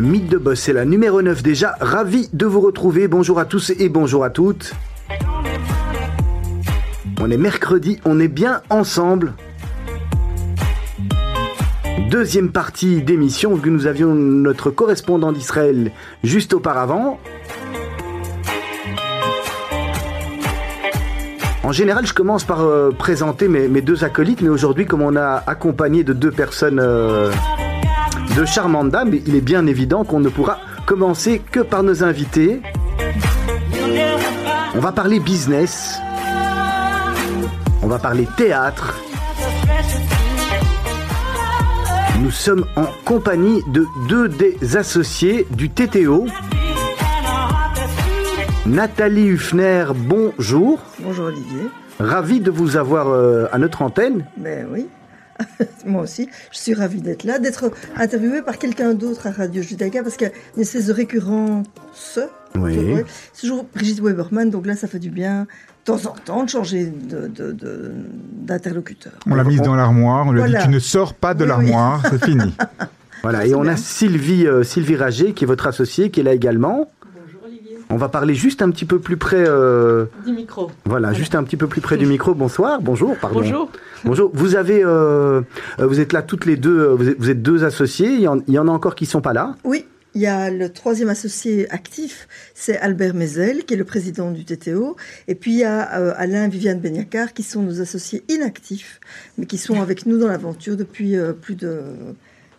Mythe de Boss, c'est la numéro 9 déjà. Ravi de vous retrouver. Bonjour à tous et bonjour à toutes. On est mercredi, on est bien ensemble. Deuxième partie d'émission, vu que nous avions notre correspondant d'Israël juste auparavant. En général, je commence par euh, présenter mes, deux acolytes, mais aujourd'hui, comme on a accompagné de deux personnes euh, de charmantes dames, il est bien évident qu'on ne pourra commencer que par nos invités. On va parler business, on va parler théâtre. Nous sommes en compagnie de deux des associés du TTO. Nathalie Huffner, bonjour. Bonjour Olivier. Ravi de vous avoir euh, à notre antenne. Ben oui, moi aussi. Je suis ravie d'être là, d'être interviewée par quelqu'un d'autre à Radio Judaïka parce qu'il y a une espèce de récurrence. Oui. C'est toujours Brigitte Weberman, donc là ça fait du bien de temps en temps de changer de- de- de- d'interlocuteur. On l'a mise dans l'armoire, on lui a Voilà. dit tu ne sors pas de Oui, l'armoire, c'est fini. Voilà, et on a Sylvie, euh, Sylvie Rager, qui est votre associée, qui est là également. Bonjour Olivier. On va parler juste un petit peu plus près. euh, Du micro. voilà, juste un petit peu plus près du micro. Bonsoir, bonjour, pardon. Bonjour. Bonjour. Euh, vous êtes là toutes les deux. euh, Vous êtes, deux associés. Il y, en, a encore qui sont pas là. Oui, il y a le troisième associé actif, c'est Albert Mezel, qui est le président du TTO. Et puis il y a euh, Alain Viviane Benyakar, qui sont nos associés inactifs, mais qui sont avec nous dans l'aventure depuis plus de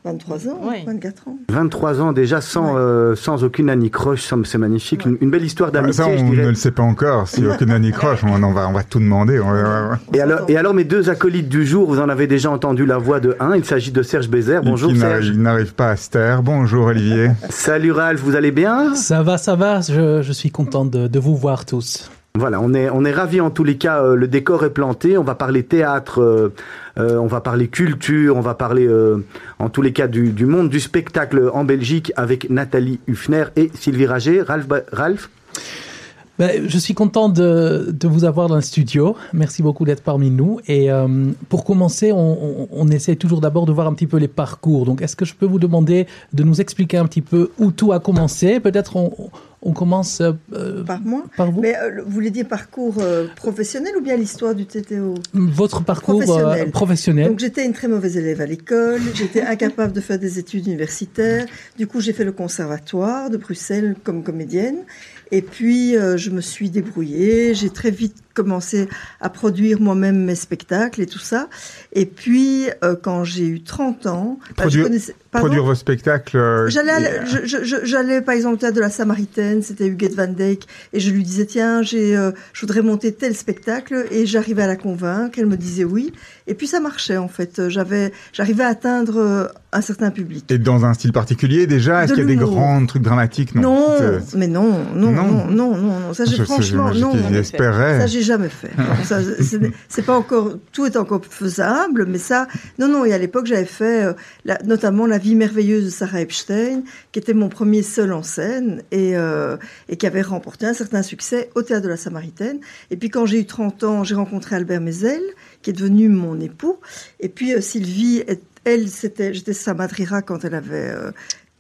23 ans, Oui. 24 ans. 23 ans déjà sans, Ouais. euh, sans aucune anicroche. Ça, C'est magnifique. Une, une belle histoire Ça, d'amitié, je on dirais. ne le sait pas encore. Si aucune Annie croche, on, en va, on va tout demander. on Et alors, et alors, mes deux acolytes du jour, vous en avez déjà entendu la voix de un. Il s'agit de Serge Bézère. Bonjour Serge. n'arrive- Il n'arrive pas à se taire. Bonjour Olivier. Salut Ralph, vous allez bien? Ça va, ça va. Je, je suis content de, de vous voir tous. Voilà, on est, on est ravis en tous les cas. euh, le décor est planté. On va parler théâtre, euh, euh, on va parler culture, on va parler en tous les cas du, monde du spectacle en Belgique avec Nathalie Huffner et Sylvie Rager. Ralph, Ralph? Je suis content de, de vous avoir dans le studio. Merci beaucoup d'être parmi nous. Et euh, pour commencer, on, on, on essaie toujours d'abord de voir un petit peu les parcours. Donc, est-ce que je peux vous demander de nous expliquer un petit peu où tout a commencé? Peut-être on, on commence euh, Par moi? par vous. Mais euh, vous voulez dire parcours professionnel ou bien l'histoire du TTO Votre parcours Professionnel. professionnel. Donc j'étais une très mauvaise élève à l'école, j'étais incapable de faire des études universitaires. Du coup, j'ai fait le conservatoire de Bruxelles comme comédienne. Et puis, euh, je me suis débrouillée. J'ai très vite commencé à produire moi-même mes spectacles et tout ça. Et puis, euh, quand j'ai eu 30 ans, bah, Produire- je connaissais... Pardon Produire vos spectacles. euh, J'allais, je- je- je- par exemple au théâtre de la Samaritaine, c'était Huguette Van Dijk, et je lui disais tiens, j'ai, euh, je voudrais monter tel spectacle, et j'arrivais à la convaincre, elle me disait oui, et puis ça marchait en fait. J'avais, j'arrivais à atteindre un certain public. Et dans un style particulier déjà Est-ce qu'il y a des grands trucs dramatiques? Non. Non, mais non, non, Non. non, non, non, non, ça j'ai je franchement non. Ça, j'ai jamais fait. Ça, c'est pas encore, tout est encore faisable, mais ça, non, non. Et à l'époque, j'avais fait, euh, la- notamment La vie merveilleuse de Sarah Epstein, qui était mon premier seul en scène et, euh, et qui avait remporté un certain succès au théâtre de la Samaritaine. Et puis, quand j'ai eu 30 ans, j'ai rencontré Albert Mezel, qui est devenu mon époux. Et puis, euh, Sylvie, est- elle, c'était, j'étais sa madrira quand elle avait euh,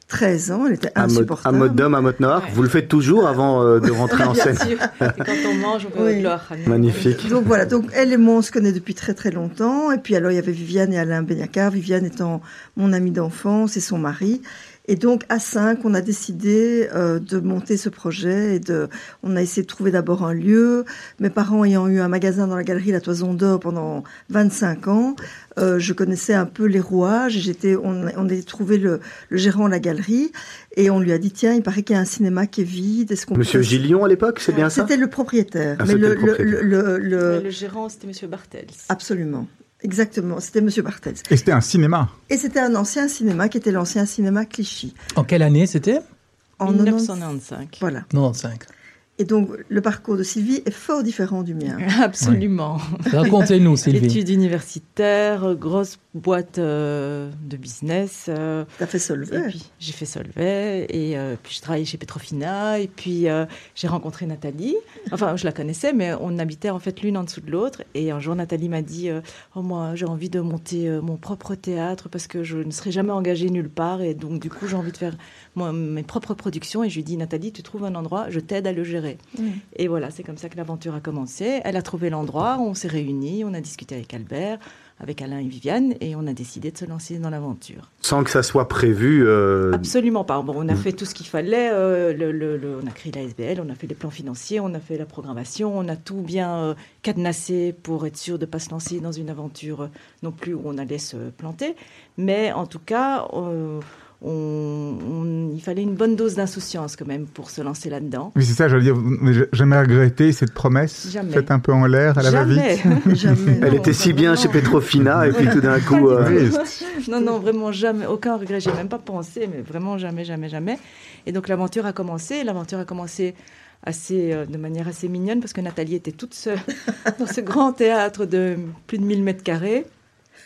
13 ans. Elle était à mode, à insupportable. mode d'homme, à mode noir. Ouais. Vous le faites toujours avant euh, de rentrer en Bien scène. sûr. Et quand on mange, on peut Oui. gloire. Magnifique. Donc voilà, donc elle et moi on se connaît depuis très très longtemps. Et puis alors il y avait Viviane et Alain Benyakar, Viviane étant mon amie d'enfance et son mari. Et donc à 5, on a décidé euh, de monter ce projet. Et de, on a essayé de trouver d'abord un lieu. Mes parents ayant eu un magasin dans la galerie La Toison d'Or pendant 25 ans, euh, je connaissais un peu les rouages. Et j'étais, on, on a trouvé le, le gérant de la galerie et on lui a dit tiens, il paraît qu'il y a un cinéma qui est vide. Est-ce qu'on Monsieur peut- Gillion à l'époque, c'est bien ça? C'était le propriétaire. Ah, mais le, le propriétaire. le- le- le- Mais Le gérant, c'était Monsieur Bartels. Absolument. Exactement, c'était Monsieur Bartels. Et c'était un cinéma. Et c'était un ancien cinéma qui était l'ancien cinéma Clichy. En quelle année c'était? En 90. 1995. Voilà. 95. Et donc, le parcours de Sylvie est fort différent du mien. Absolument. Racontez-nous, Sylvie. Études universitaires, grosse boîte euh, de business. euh, Tu as fait Solvay. puis j'ai fait Solvay et euh, puis je travaillais chez Petrofina et puis euh, j'ai rencontré Nathalie. Enfin, je la connaissais, mais on habitait en fait l'une en dessous de l'autre. Et un jour, Nathalie m'a dit euh, Oh, moi, j'ai envie de monter euh, mon propre théâtre parce que je ne serai jamais engagée nulle part. Et donc, du coup, j'ai envie de faire moi, mes propres productions. Et je lui dis Nathalie, tu trouves un endroit, je t'aide à le gérer. Et voilà, c'est comme ça que l'aventure a commencé. Elle a trouvé l'endroit, on s'est réunis, on a discuté avec Albert, avec Alain et Viviane, et on a décidé de se lancer dans l'aventure. Sans que ça soit prévu. euh, Absolument pas. Bon, on a fait tout ce qu'il fallait. euh, le- le- le- on a créé la SBL, on a fait les plans financiers, on a fait la programmation, on a tout bien euh, cadenassé pour être sûr de ne pas se lancer dans une aventure non plus où on allait se planter. Mais en tout cas, on- on- il fallait une bonne dose d'insouciance quand même pour se lancer là-dedans. Oui, c'est ça, je veux dire, vous n'avez jamais regretté cette promesse Jamais. Faite un peu en l'air à la va-vite. Elle Non, était si bien vraiment. chez Petrofina et puis tout d'un coup. euh. Non, non, vraiment jamais, aucun regret. J'ai même pas pensé, mais vraiment jamais, jamais, jamais. Et donc l'aventure a commencé. L'aventure a commencé assez, euh, de manière assez mignonne parce que Nathalie était toute seule dans ce grand théâtre de plus de 1000 mètres carrés.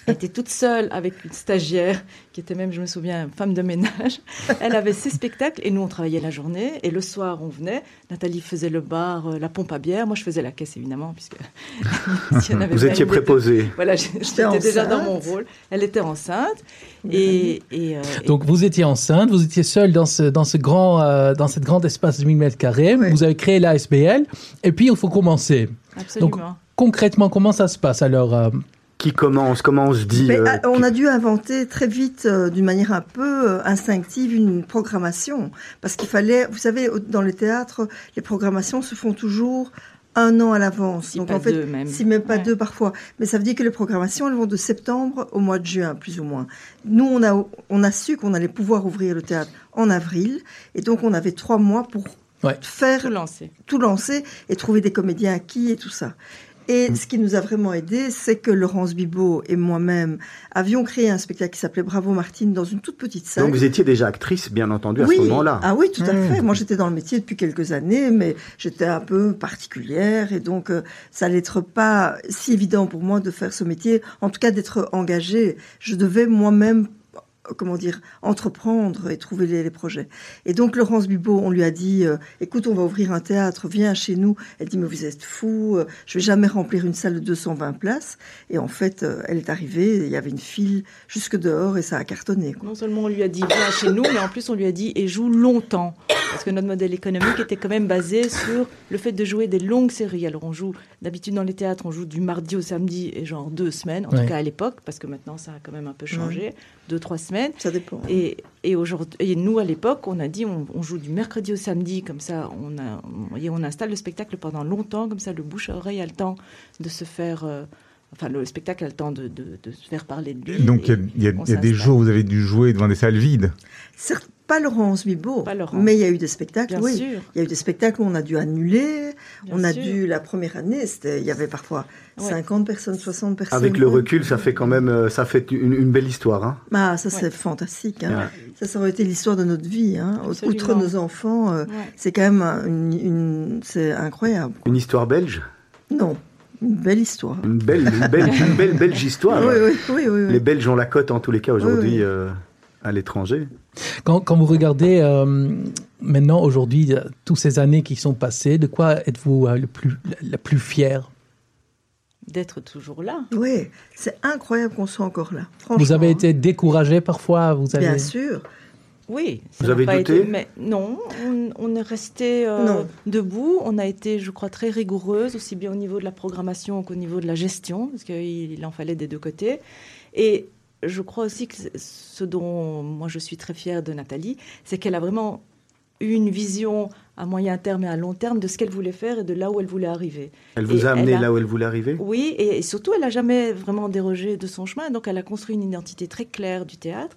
Elle était toute seule avec une stagiaire qui était même, je me souviens, femme de ménage. Elle avait ses spectacles et nous, on travaillait la journée. Et le soir, on venait. Nathalie faisait le bar, euh, la pompe à bière. Moi, je faisais la caisse, évidemment, puisque si avait Vous pas étiez une idée- préposé. Voilà, j'étais déjà dans mon rôle. Elle était enceinte. Et, et, euh, et- Donc vous étiez enceinte, vous étiez seule dans ce, dans ce grand, euh, dans cet grand espace de 1000 mètres carrés. Oui. Vous avez créé la SBL et puis il faut commencer. absolument. Concrètement, comment ça se passe alors euh, Qui commence Comment on se dit Mais, euh, ah, on a dû inventer très vite, euh, d'une manière un peu euh, instinctive, une programmation. Parce qu'il fallait, vous savez, dans le théâtre, les programmations se font toujours un an à l'avance. Si Donc pas en fait, deux même. si même pas Ouais. deux parfois. Mais ça veut dire que les programmations, elles vont de septembre au mois de juin, plus ou moins. Nous, on a, on a su qu'on allait pouvoir ouvrir le théâtre en avril. Et donc, on avait trois mois pour Ouais. faire Tout lancé. tout lancer et trouver des comédiens acquis et tout ça. Et ce qui nous a vraiment aidé, c'est que Laurence Bibot et moi-même avions créé un spectacle qui s'appelait Bravo Martine dans une toute petite salle. Donc vous étiez déjà actrice, bien entendu, à oui. ce moment-là. Ah oui, tout à Mmh. fait. Moi, j'étais dans le métier depuis quelques années, mais j'étais un peu particulière et donc euh, ça allait être pas si évident pour moi de faire ce métier. En tout cas, d'être engagée. Je devais moi-même comment dire, entreprendre et trouver les, les projets. Et donc Laurence Bibot, on lui a dit, euh, écoute, on va ouvrir un théâtre, viens chez nous. Elle dit, mais vous êtes fou, euh, je vais jamais remplir une salle de 220 places. Et en fait, euh, elle est arrivée, il y avait une file jusque dehors et ça a cartonné. quoi. Non seulement on lui a dit viens chez nous, mais en plus on lui a dit et joue longtemps. Parce que notre modèle économique était quand même basé sur le fait de jouer des longues séries. Alors on joue, d'habitude dans les théâtres, on joue du mardi au samedi et genre deux semaines, en Ouais. tout cas à l'époque, parce que maintenant ça a quand même un peu changé, deux, trois semaines. Ça dépend. Et, et aujourd'hui, et nous à l'époque, on a dit on, on joue du mercredi au samedi, comme ça, on, a, on, et on installe le spectacle pendant longtemps, comme ça, le bouche à oreille a le temps de se faire. euh, enfin, le spectacle a le temps de, de- de se faire parler de lui. Donc il y a, y y des jours où vous avez dû jouer devant des salles vides. Certes, pas Laurence Laurence. mais il y a eu des spectacles, Bien oui. sûr. Il y a eu des spectacles où on a dû annuler. Bien on a sûr. dû, la première année, il y avait parfois Ouais. 50 personnes, 60 personnes. Avec le recul, ça fait quand même, euh, ça fait une, une belle histoire. Hein. Ah, ça, c'est Ouais. fantastique. hein. Ouais. Ça, ça aurait été l'histoire de notre vie. Hein. Outre nos enfants, euh, Ouais. c'est quand même un- une, une- c'est incroyable. Une histoire belge, Non, une belle histoire. une belle, une belle, une belle belge histoire. oui, oui, oui, oui, oui. Les Belges ont la cote en tous les cas aujourd'hui Oui, oui. euh, à l'étranger. Quand, quand vous regardez euh, maintenant, aujourd'hui, toutes ces années qui sont passées, de quoi êtes-vous euh, le plus, la plus fier D'être toujours là. Oui, c'est incroyable qu'on soit encore là. Franchement, Vous avez été découragé parfois vous avez... Bien sûr. Oui. ça Vous avez pas douté été- mais Non, on, on est resté euh, debout. On a été, je crois, très rigoureuse, aussi bien au niveau de la programmation qu'au niveau de la gestion, parce qu'il il en fallait des deux côtés. Et je crois aussi que ce dont moi je suis très fière de Nathalie, c'est qu'elle a vraiment eu une vision à moyen terme et à long terme de ce qu'elle voulait faire et de là où elle voulait arriver. Elle vous Et a amené a- là où elle voulait arriver? Oui, et, et surtout, elle n'a jamais vraiment dérogé de son chemin. Donc, elle a construit une identité très claire du théâtre.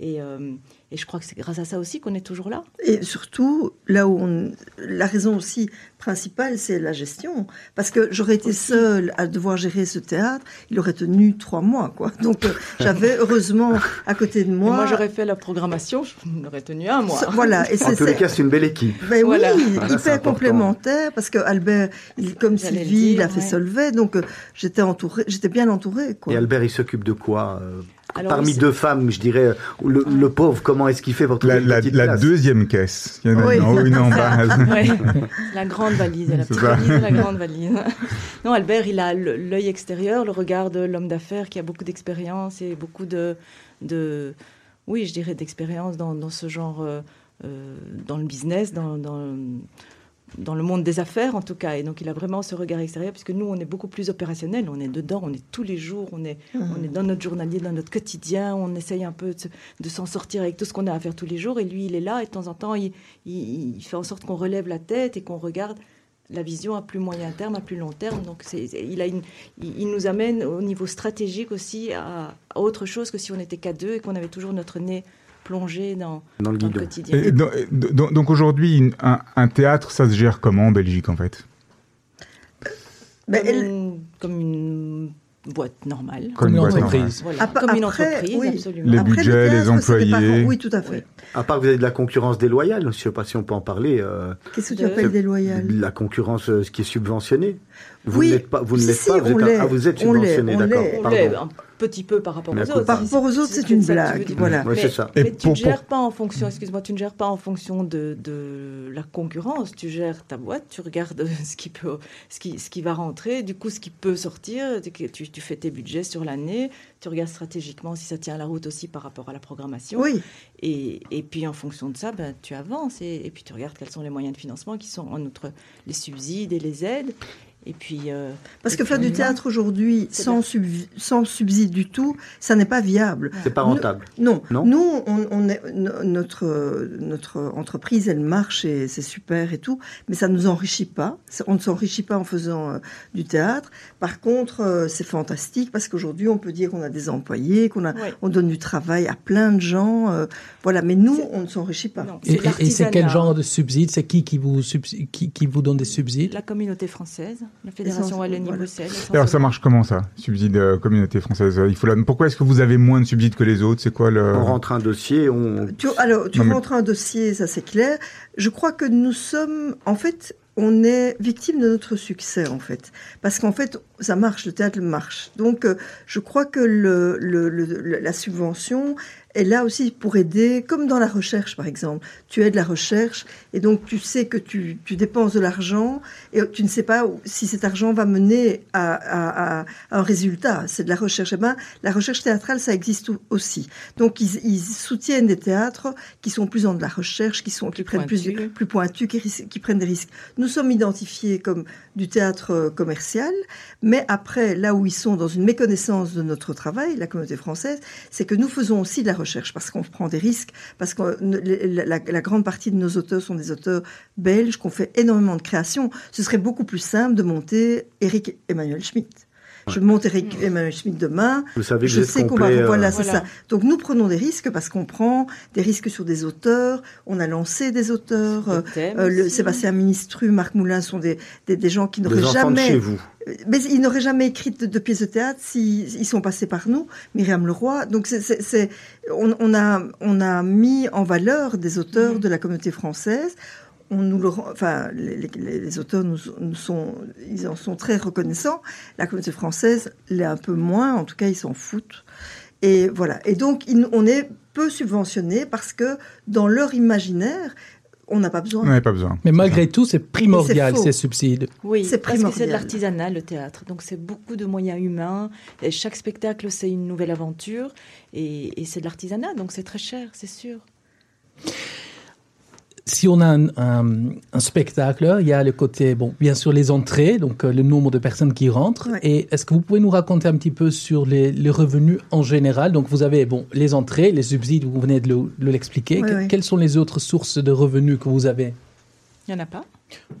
Et, euh, et je crois que c'est grâce à ça aussi qu'on est toujours là. Et surtout, là où on, la raison aussi principale, c'est la gestion. Parce que j'aurais été seule à devoir gérer ce théâtre, il aurait tenu trois mois, quoi. Donc, euh, j'avais heureusement à côté de Et moi. moi, j'aurais fait la programmation, je n'aurais tenu un mois. Voilà. Et En c'est, tous les cas, c'est une belle équipe. Ben Voilà. oui, Voilà, hyper complémentaire parce que Albert, il, comme Sylvie, il dire, a fait ouais. Solvay, donc euh, j'étais entourée, j'étais bien entourée, quoi. Et Albert, il s'occupe de quoi euh, Alors, Parmi deux femmes, je dirais, le, le pauvre, comment est-ce qu'il fait pour trouver La, une la- deuxième caisse. Il y en a Oui. une en haut, une en bas. Ouais. La grande valise, la C'est petite valise la grande valise. Non, Albert, il a l'œil extérieur, le regard de l'homme d'affaires qui a beaucoup d'expérience et beaucoup de, de, oui, je dirais d'expérience dans, dans ce genre, euh, euh, dans le business, dans, dans, dans le monde des affaires en tout cas. Et donc, il a vraiment ce regard extérieur puisque nous, on est beaucoup plus opérationnel, on est dedans, on est tous les jours, on est, on est dans notre journalier, dans notre quotidien, on essaye un peu de, se- de s'en sortir avec tout ce qu'on a à faire tous les jours. Et lui, il est là et de temps en temps, il, il- il fait en sorte qu'on relève la tête et qu'on regarde la vision à plus moyen terme, à plus long terme. Donc, il, a une, il, il nous amène au niveau stratégique aussi à, à autre chose que si on était qu'à deux et qu'on avait toujours notre nez plongé dans, Dans le dans le quotidien. Et donc, donc- donc aujourd'hui, un, un théâtre, ça se gère comment en Belgique en fait? Ben, comme, elle- une, comme une boîte normale. Comme une boîte entreprise. Voilà, comme une après, entreprise, oui. absolument. Les après, le budgets, les théâtre, des employés. Oui, tout à fait. Oui. À part que vous avez de la concurrence déloyale, je ne sais pas si on peut en parler. euh, Qu'est-ce que tu De- appelles déloyal la concurrence euh, ce qui est subventionné. Vous Oui. ne l'êtes pas, vous ne Si, pas, vous on êtes, un- l'est. ah, vous êtes On l'est, subventionné, on d'accord. l'est. On pardon. l'est un petit peu par rapport Mais aux à autres. Par rapport aux autres, c'est une blague, voilà. Oui, mais, ça. Tu ne gères pas en fonction, excuse-moi, tu ne gères pas en fonction de, de la concurrence. Tu gères ta boîte, tu regardes ce qui peut, ce qui, ce qui va rentrer, du coup ce qui peut sortir. Tu, tu fais tes budgets sur l'année. Tu regardes stratégiquement si ça tient la route aussi par rapport à la programmation. Oui, Et, et puis en fonction de ça, ben, tu avances et, et puis tu regardes quels sont les moyens de financement qui sont en outre les subsides et les aides. Et puis euh, parce et que faire du théâtre aujourd'hui sans, subvi- sans subside du tout, ça n'est pas viable. C'est pas Nous- rentable. Non, Non nous, on, on est, no- notre, notre entreprise, elle marche et c'est super et tout, mais ça ne nous enrichit pas. On ne s'enrichit pas en faisant euh, du théâtre. Par contre, euh, c'est fantastique parce qu'aujourd'hui, on peut dire qu'on a des employés, qu'on a, on donne du travail à plein de gens. euh, voilà, mais nous, on ne s'enrichit pas. Non, Et, c'est quel genre de subside? C'est qui qui vous, qui, qui vous donne des subsides? La communauté française, la Fédération Wallonie-Bruxelles. Alors ça marche comment ça Subside euh, communauté française Il faut la- Pourquoi est-ce que vous avez moins de subsides que les autres? C'est quoi le On rentre un dossier, on. Tu, alors, tu Non, mais- rentres un dossier, ça c'est clair. Je crois que nous sommes, en fait, on est victime de notre succès, en fait. Parce qu'en fait, ça marche, le théâtre marche. Donc, euh, je crois que le, le- le- le- la subvention est là aussi pour aider, comme dans la recherche, par exemple. Tu aides la recherche, et donc tu sais que tu, tu dépenses de l'argent, et tu ne sais pas si cet argent va mener à, à- à- à un résultat. C'est de la recherche. Eh ben, la recherche théâtrale, ça existe au- aussi. Donc, ils, ils soutiennent des théâtres qui sont plus dans de la recherche, qui, sont, qui Plus prennent plus, pointus. plus pointus, qui, qui prennent des risques. Nous sommes identifiés comme du théâtre euh, commercial, mais après, là où ils sont dans une méconnaissance de notre travail, la communauté française, c'est que nous faisons aussi de la recherche parce qu'on prend des risques, parce que euh, la, grande partie de nos auteurs sont des auteurs belges, qu'on fait énormément de création. Ce serait beaucoup plus simple de monter Eric Emmanuel Schmitt. Je monte Eric Emmanuel Schmitt demain, Vous savez que je sais qu'on va. euh, Voilà, c'est Voilà. ça. Donc nous prenons des risques parce qu'on prend des risques sur des auteurs. On a lancé des auteurs. euh, euh, le. Sébastien Ministru, Marc Moulin sont des, des, des gens qui n'auraient enfants de chez jamais. vous. Mais ils n'auraient jamais écrit de, de pièces de théâtre s'ils ils sont passés par nous. Myriam Leroy. Donc c'est, c'est, c'est- on, on a, on a mis en valeur des auteurs Mhm. de la communauté française. On nous le, rend- enfin, les, les- les auteurs nous, nous sont, ils en sont très reconnaissants. La communauté française l'est un peu moins. En tout cas, ils s'en foutent. Et voilà. Et donc, on est peu subventionné parce que dans leur imaginaire, on n'a pas besoin. On pas besoin. Mais malgré tout, c'est primordial, ces subsides. Oui, C'est parce que c'est de l'artisanat, le théâtre. Donc c'est beaucoup de moyens humains. Et chaque spectacle, c'est une nouvelle aventure. Et, et c'est de l'artisanat, donc c'est très cher, c'est sûr. Si on a un, un- un spectacle, il y a le côté, bon, bien sûr, les entrées, donc euh, le nombre de personnes qui rentrent. Ouais. Et est-ce que vous pouvez nous raconter un petit peu sur les, les revenus en général? Donc, vous avez, bon, les entrées, les subsides, vous venez de le- de l'expliquer. Que- oui. Quelles sont les autres sources de revenus que vous avez? Il n'y en a pas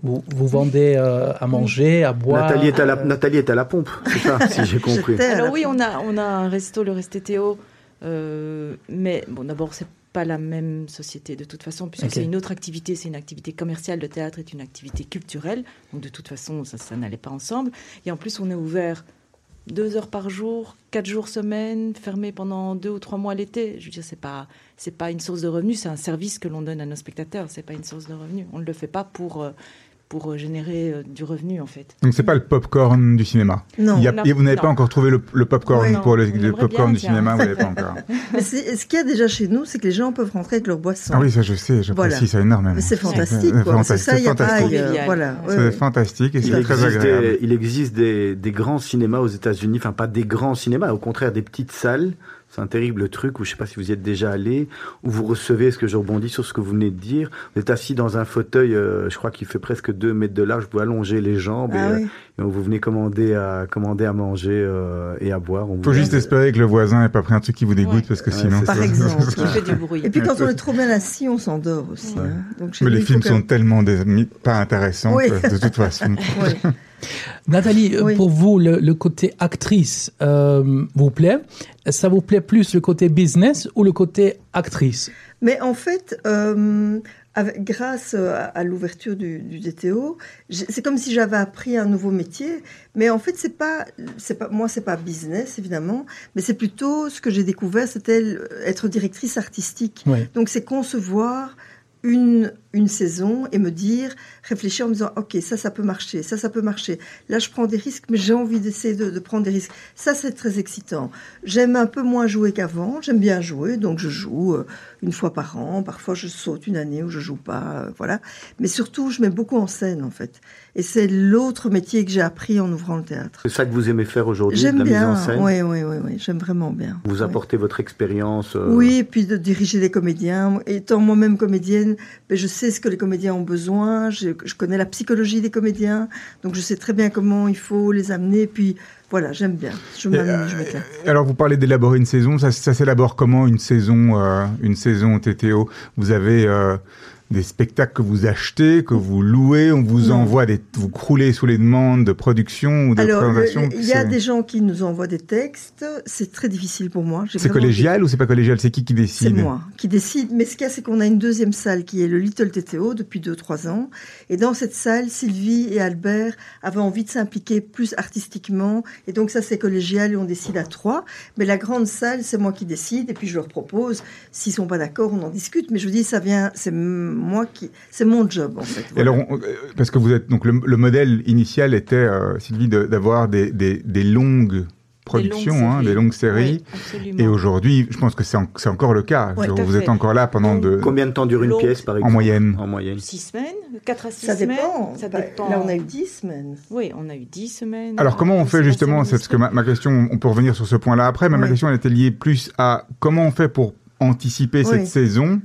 vous, vous vendez euh, à manger, à boire Nathalie, est à la, euh, Nathalie est à la pompe, c'est ça, si j'ai compris. Alors oui, on a, on a un resto, le Restétéo, Euh, mais bon, d'abord, c'est pas la même société de toute façon, puisque c'est une autre activité, c'est une activité commerciale. Le théâtre est une activité culturelle, donc de toute façon, ça, ça n'allait pas ensemble. Et en plus, on est ouvert deux heures par jour, quatre jours semaine, fermé pendant deux ou trois mois l'été. Je veux dire, c'est pas c'est pas une source de revenus, c'est un service que l'on donne à nos spectateurs. C'est pas une source de revenus. On ne le fait pas pour euh, pour euh, générer euh, du revenu en fait. Donc c'est pas le popcorn du cinéma. Non. Il y a- Non. et vous n'avez Non. pas encore trouvé le, le popcorn Oui. pour le, le popcorn du cinéma, vous n'avez pas encore. Mais c'est- ce qu'il y a déjà chez nous, c'est que les gens peuvent rentrer avec leur boisson. Ah oui, ça je sais, j'apprécie Voilà. ça énormément. Mais c'est fantastique, C'est fantastique, ça, il a pas. Convivial. Voilà. Ouais. ouais, C'est ouais. fantastique et Il c'est très existe, agréable. des, il existe des, des grands cinémas aux États-Unis, enfin pas des grands cinémas, au contraire des petites salles. C'est un terrible truc où je sais pas si vous y êtes déjà allé, où vous recevez, ce que je rebondis sur ce que vous venez de dire, vous êtes assis dans un fauteuil, euh, je crois qu'il fait presque 2 mètres de large, vous allongez les jambes et, Ah euh, oui. et vous venez commander à, commander à manger euh, et à boire. On Faut juste espérer que le voisin n'ait pas pris un truc qui vous dégoûte Ouais. parce que Ouais, sinon. c'est Par ça. exemple. Qui fait du bruit. Et puis quand on est trop bien assis, on s'endort aussi. Ouais. hein. Donc Mais les il films que- sont tellement des- pas intéressants Oui. que, de toute façon. Nathalie, euh, Oui. pour vous, le, le côté actrice euh, vous plaît? Ça vous plaît plus le côté business ou le côté actrice? Mais en fait, euh, avec- grâce à, à l'ouverture du, du DTO, c'est comme si j'avais appris un nouveau métier. Mais en fait, c'est pas, c'est pas, moi, c'est pas business évidemment, mais c'est plutôt ce que j'ai découvert, c'était être directrice artistique. Donc, c'est concevoir une, une saison et me dire, réfléchir en me disant, OK, ça, ça peut marcher, ça, ça peut marcher. Là, je prends des risques, mais j'ai envie d'essayer de, de prendre des risques. Ça, c'est très excitant. J'aime un peu moins jouer qu'avant. J'aime bien jouer, donc je joue euh, une fois par an. Parfois, je saute une année où je joue pas, euh, voilà. Mais surtout, je mets beaucoup en scène, en fait. Et c'est l'autre métier que j'ai appris en ouvrant le théâtre. C'est ça que vous aimez faire aujourd'hui, la bien. mise en scène Oui, oui, oui, oui. J'aime vraiment bien. Vous Oui. apportez votre expérience. euh, Oui, et puis de diriger des comédiens. Étant moi-même comédienne, ben, je sais ce que les comédiens ont besoin, je, je connais la psychologie des comédiens, donc je sais très bien comment il faut les amener. Puis voilà, j'aime bien. Je m'amuse, euh. Alors vous parlez d'élaborer une saison, ça, ça s'élabore comment une saison, euh, une saison TTO Vous avez euh, des spectacles que vous achetez, que vous louez, on vous Non. envoie des, vous croulez sous les demandes de production ou de Alors, présentation. il y a c'est- des gens qui nous envoient des textes. C'est très difficile pour moi. C'est collégial ou c'est pas collégial? C'est qui qui C'est décide? moi qui décide. Mais ce qu'il y a, c'est qu'on a une deuxième salle qui est le Little TTO depuis 2-3 ans. Et dans cette salle, Sylvie et Albert avaient envie de s'impliquer plus artistiquement. Et donc ça, c'est collégial et on décide à trois. Mais la grande salle, c'est moi qui décide. Et puis je leur propose. S'ils sont pas d'accord, on en discute. Mais je vous dis, ça vient, c'est moi qui, c'est mon job en fait. Et Voilà. alors, on- euh, parce que vous êtes donc le, le modèle initial était euh, Sylvie de- d'avoir des, des, des longues productions, hein, des longues séries. Oui. Et aujourd'hui, je pense que c'est en- c'est encore le cas. Ouais, vous fait. êtes encore là pendant Donc, de. Combien de temps dure une pièce, par exemple En moyenne. En moyenne. Six semaines, 4 à 6 Ça semaines. dépend. Ça Bah, dépend. Là, on a eu 10 semaines. Oui, on a eu 10 semaines. Alors comment on fait justement, c'est parce que ma, ma question, on peut revenir sur ce point-là après, mais ma question elle était liée plus à comment on fait pour anticiper cette saison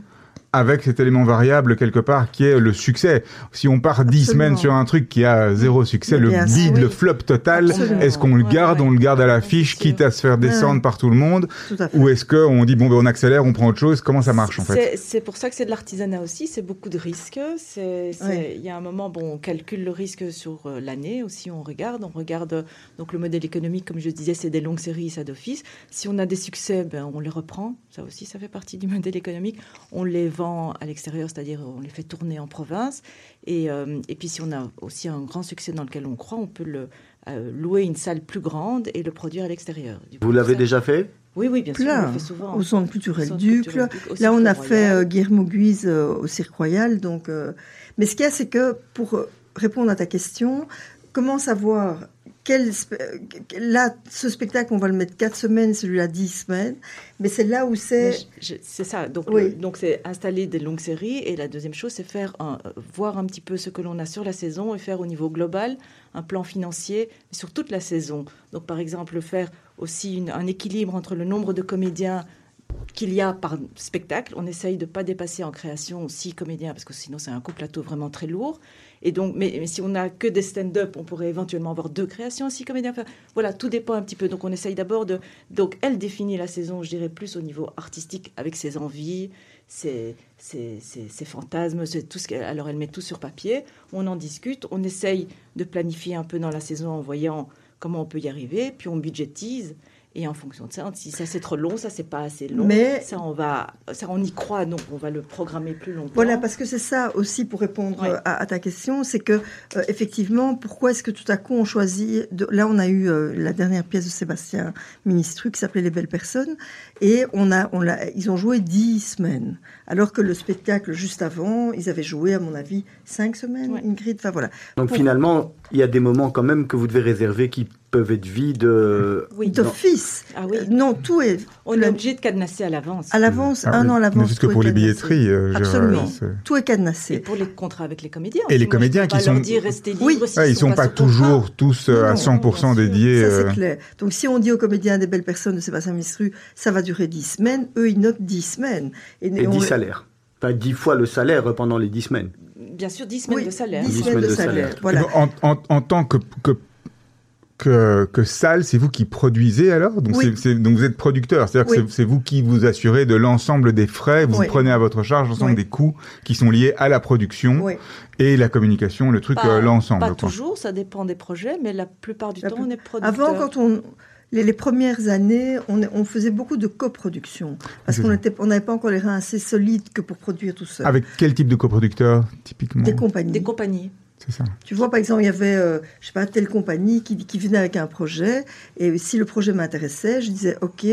avec cet élément variable quelque part qui est le succès. Si on part dix semaines sur un truc qui a zéro succès, le sûr. le flop total, est-ce qu'on le garde, ouais. on le garde à l'affiche, quitte à se faire descendre Ouais. par tout le monde, Tout à fait. ou est-ce qu'on dit bon ben on accélère, on prend autre chose, comment ça marche en fait C'est- pour ça que c'est de l'artisanat aussi, c'est beaucoup de risques. C'est- c'est- Ouais. Il y a un moment, bon, on calcule le risque sur euh, l'année aussi, on regarde. On regarde, donc le modèle économique, comme je disais, c'est des longues séries, ça d'office. Si on a des succès, ben, on les reprend. Ça aussi, ça fait partie du modèle économique. On les vend à l'extérieur, c'est-à-dire on les fait tourner en province. Et, euh, et puis si on a aussi un grand succès dans lequel on croit, on peut le, euh, louer une salle plus grande et le produire à l'extérieur. Vous l'avez déjà fait? Oui, oui, bien sûr, on Plein. le fait souvent. Au centre culturel Duc. au Là, on a fait euh, Guillermo Guise euh, au Cirque Royal. Donc, euh, Mais ce qu'il y a, c'est que pour répondre à ta question, comment savoir quel là, ce spectacle, on va le mettre quatre semaines, celui-là dix semaines. Mais c'est là où c'est. C'est ça. Donc, Oui. le- donc c'est installer des longues séries. Et la deuxième chose, c'est faire un- voir un petit peu ce que l'on a sur la saison et faire au niveau global un plan financier sur toute la saison. Donc, par exemple, faire aussi une- un équilibre entre le nombre de comédiens qu'il y a par spectacle. On essaye de ne pas dépasser en création six comédiens, parce que sinon c'est un coup plateau vraiment très lourd. Et donc, mais, si on n'a que des stand-up, on pourrait éventuellement avoir deux créations, six comédiens. Enfin, voilà, tout dépend un petit peu. Donc on essaye d'abord de... Donc elle définit la saison, je dirais, plus au niveau artistique, avec ses envies, ses, ses, ses- ses fantasmes, tout ce qu'elle... Alors elle met tout sur papier, on en discute, on essaye de planifier un peu dans la saison en voyant comment on peut y arriver, puis on budgétise. Et en fonction de ça, si ça c'est trop long, ça c'est pas assez long. Mais- ça on va, ça on y croit, donc on va le programmer plus longtemps. Voilà, parce que c'est ça aussi pour répondre euh, à, à ta question, c'est que euh, effectivement, pourquoi est-ce que tout à coup on choisit de... Là, on a eu euh, la dernière pièce de Sébastien Ministru qui s'appelait Les Belles Personnes, et on a, on l'a, ils ont joué dix semaines, alors que le spectacle juste avant, ils avaient joué, à mon avis, cinq semaines. Ouais. Ingrid, enfin voilà. Donc Pour- finalement, il y a des moments quand même que vous devez réserver qui peuvent être vides. euh, Oui. D'office. Ah oui. Euh, Non, tout est On est obligé de cadenasser à l'avance. à l'avance, Ah un an à Ne l'avance. fût-ce que tout est pour les billetteries. euh, Absolument. Tout est Et cadenassé. pour les contrats avec les comédiens. Et les comédiens qui sont- dire restez libres Oui. Ouais, ils sont pas toujours tous euh, à Non, 100% bien sûr. dédiés. Ça, c'est clair. Donc, si on dit aux comédiens des belles personnes de Sébastien Ministru, ça va durer 10 semaines, eux, ils notent 10 semaines. Et on- 10 salaires. Enfin, 10 fois le salaire pendant les 10 semaines. Bien sûr, 10 semaines Oui, de salaire. 10 Dix semaines de salaire. salaire. Voilà. En, en- en tant que, que, que, que salle, c'est vous qui produisez alors donc, Oui. c'est- c'est- donc vous êtes producteur, c'est-à-dire que Oui. c'est- c'est vous qui vous assurez de l'ensemble des frais, vous Oui. prenez à votre charge l'ensemble Oui. des coûts qui sont liés à la production Oui. et la communication, le truc, Pas, euh, l'ensemble. pas quoi. toujours, ça dépend des projets, mais la plupart du La temps, plus- on est producteur. Avant, quand on. Les, les premières années, on, on faisait beaucoup de coproduction. Parce qu'on n'avait pas encore les reins assez solides que pour produire tout seul. Avec quel type de coproducteur, typiquement? Des compagnies. Des compagnies. C'est ça. Tu vois, par exemple, il y avait, euh, je sais pas, telle compagnie qui, qui venait avec un projet, et si le projet m'intéressait, je disais, OK,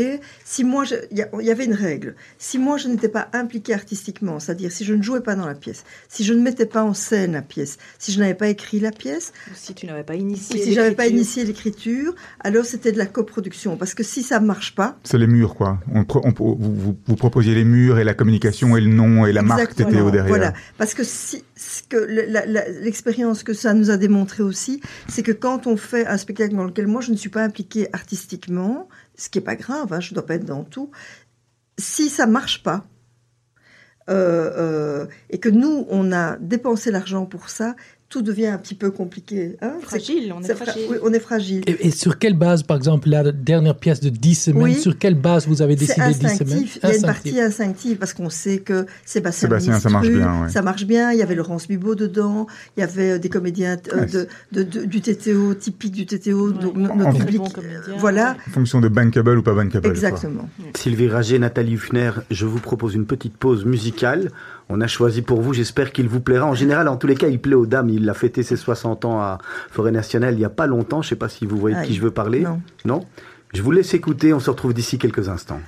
si moi, il y, avait une règle, si moi je n'étais pas impliquée artistiquement, c'est-à-dire si je ne jouais pas dans la pièce, si je ne mettais pas en scène la pièce, si je n'avais pas écrit la pièce, Ou si tu n'avais pas initié. ou si j'avais pas l'écriture. initié l'écriture, alors c'était de la coproduction, parce que si ça marche pas, C'est les murs, quoi. On, pro- on- vous, vous, vous proposiez les murs et la communication et le nom et la marque Exactement. TTO derrière. Voilà, parce que si, l'expérience que ça nous a démontré aussi, c'est que quand on fait un spectacle dans lequel moi je ne suis pas impliquée artistiquement, ce qui est pas grave, hein, je dois pas être dans tout, si ça marche pas euh, euh, et que nous on a dépensé l'argent pour ça, tout devient un petit peu compliqué. hein. C'est- Fragile, on est fra- fragile. oui, on est fragile. Et, et sur quelle base, par exemple, la dernière pièce de 10 semaines, Oui. sur quelle base vous avez décidé 10 semaines? Instinctif. Il y a une partie instinctive parce qu'on sait que Sébastien, Sébastien, ça marche bien, ouais. Ça marche bien. Il y avait Laurence Bibot dedans. Il y avait euh, des comédiens euh, Ouais, de, de- de- du TTO, typique du TTO, Ouais. donc notre en- public. Bon euh, voilà, En fonction de bankable ou pas bankable. quoi. exactement. Sylvie Rager, Nathalie Huffner, je vous propose une petite pause musicale. On a choisi pour vous, j'espère qu'il vous plaira. En général, en tous les cas, il plaît aux dames. Il a fêté ses 60 ans à Forêt Nationale il n'y a pas longtemps. Je ne sais pas si vous voyez de qui je veux parler. Non. Non Je vous laisse écouter. On se retrouve d'ici quelques instants.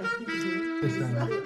Pas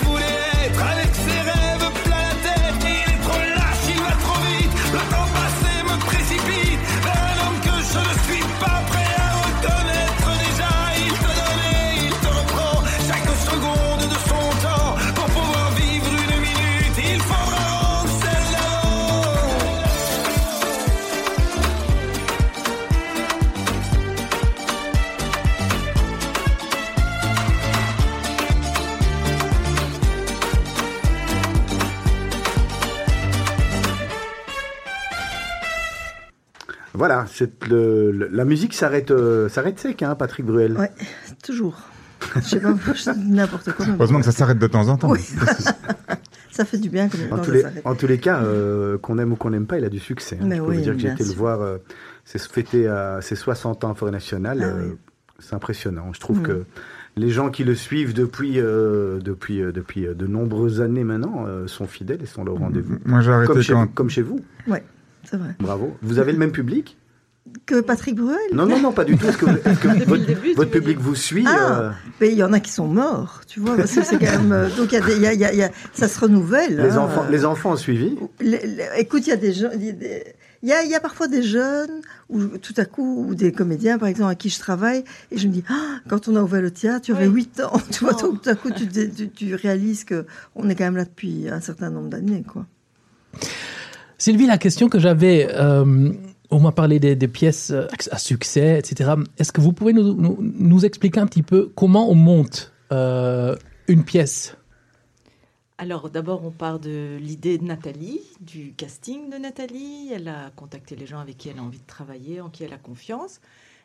Voilà, c'est le, le- la musique s'arrête euh, s'arrête sec, hein, Patrick Bruel. Ouais, toujours. Je sais pas, n'importe quoi. Heureusement que ça s'arrête de temps en temps. Oui. Ça fait du bien que En quand tous, les, en tous les cas, euh, qu'on aime ou qu'on n'aime pas, il a du succès. hein. Mais Je peux oui, vous dire que j'ai été le voir, euh, c'est fêté à ses 60 ans à Forêt Nationale. Ah euh, oui. C'est impressionnant. Je trouve Mm. que les gens qui le suivent depuis, euh, depuis, euh, depuis euh, de nombreuses années maintenant euh, sont fidèles et sont au rendez-vous. Moi, j'ai arrêté Comme chez, quand. vous- comme chez vous. C'est vrai. Bravo. Vous avez le même public Que Patrick Bruel Non, non, non, pas du tout. Est-ce que, vous- est-ce que Depuis votre, début, public dire. vous suit Ah. euh, Mais il y en a qui sont morts, tu vois, parce que c'est quand même. euh, Donc il y a des, il y a- il y a- il y a- ça se renouvelle. les, hein. enfants, les enfants ont suivi Les- les- écoute, il y a des jeunes. Il y a des- il y a, il y a parfois des jeunes, ou tout à coup, ou des comédiens, par exemple, à qui je travaille, et je me dis, ah, quand on a ouvert le théâtre, tu avais Oui. 8 ans, tu vois, Oh. donc tout à coup, tu, tu, tu- tu réalises que on est quand même là depuis un certain nombre d'années, quoi. Sylvie, la question que j'avais, on m'a parlé des, pièces euh, à succès, etc. Est-ce que vous pouvez nous, expliquer un petit peu comment on monte euh, une pièce? Alors d'abord, on part de l'idée de Nathalie, du casting de Nathalie. Elle a contacté les gens avec qui elle a envie de travailler, en qui elle a confiance.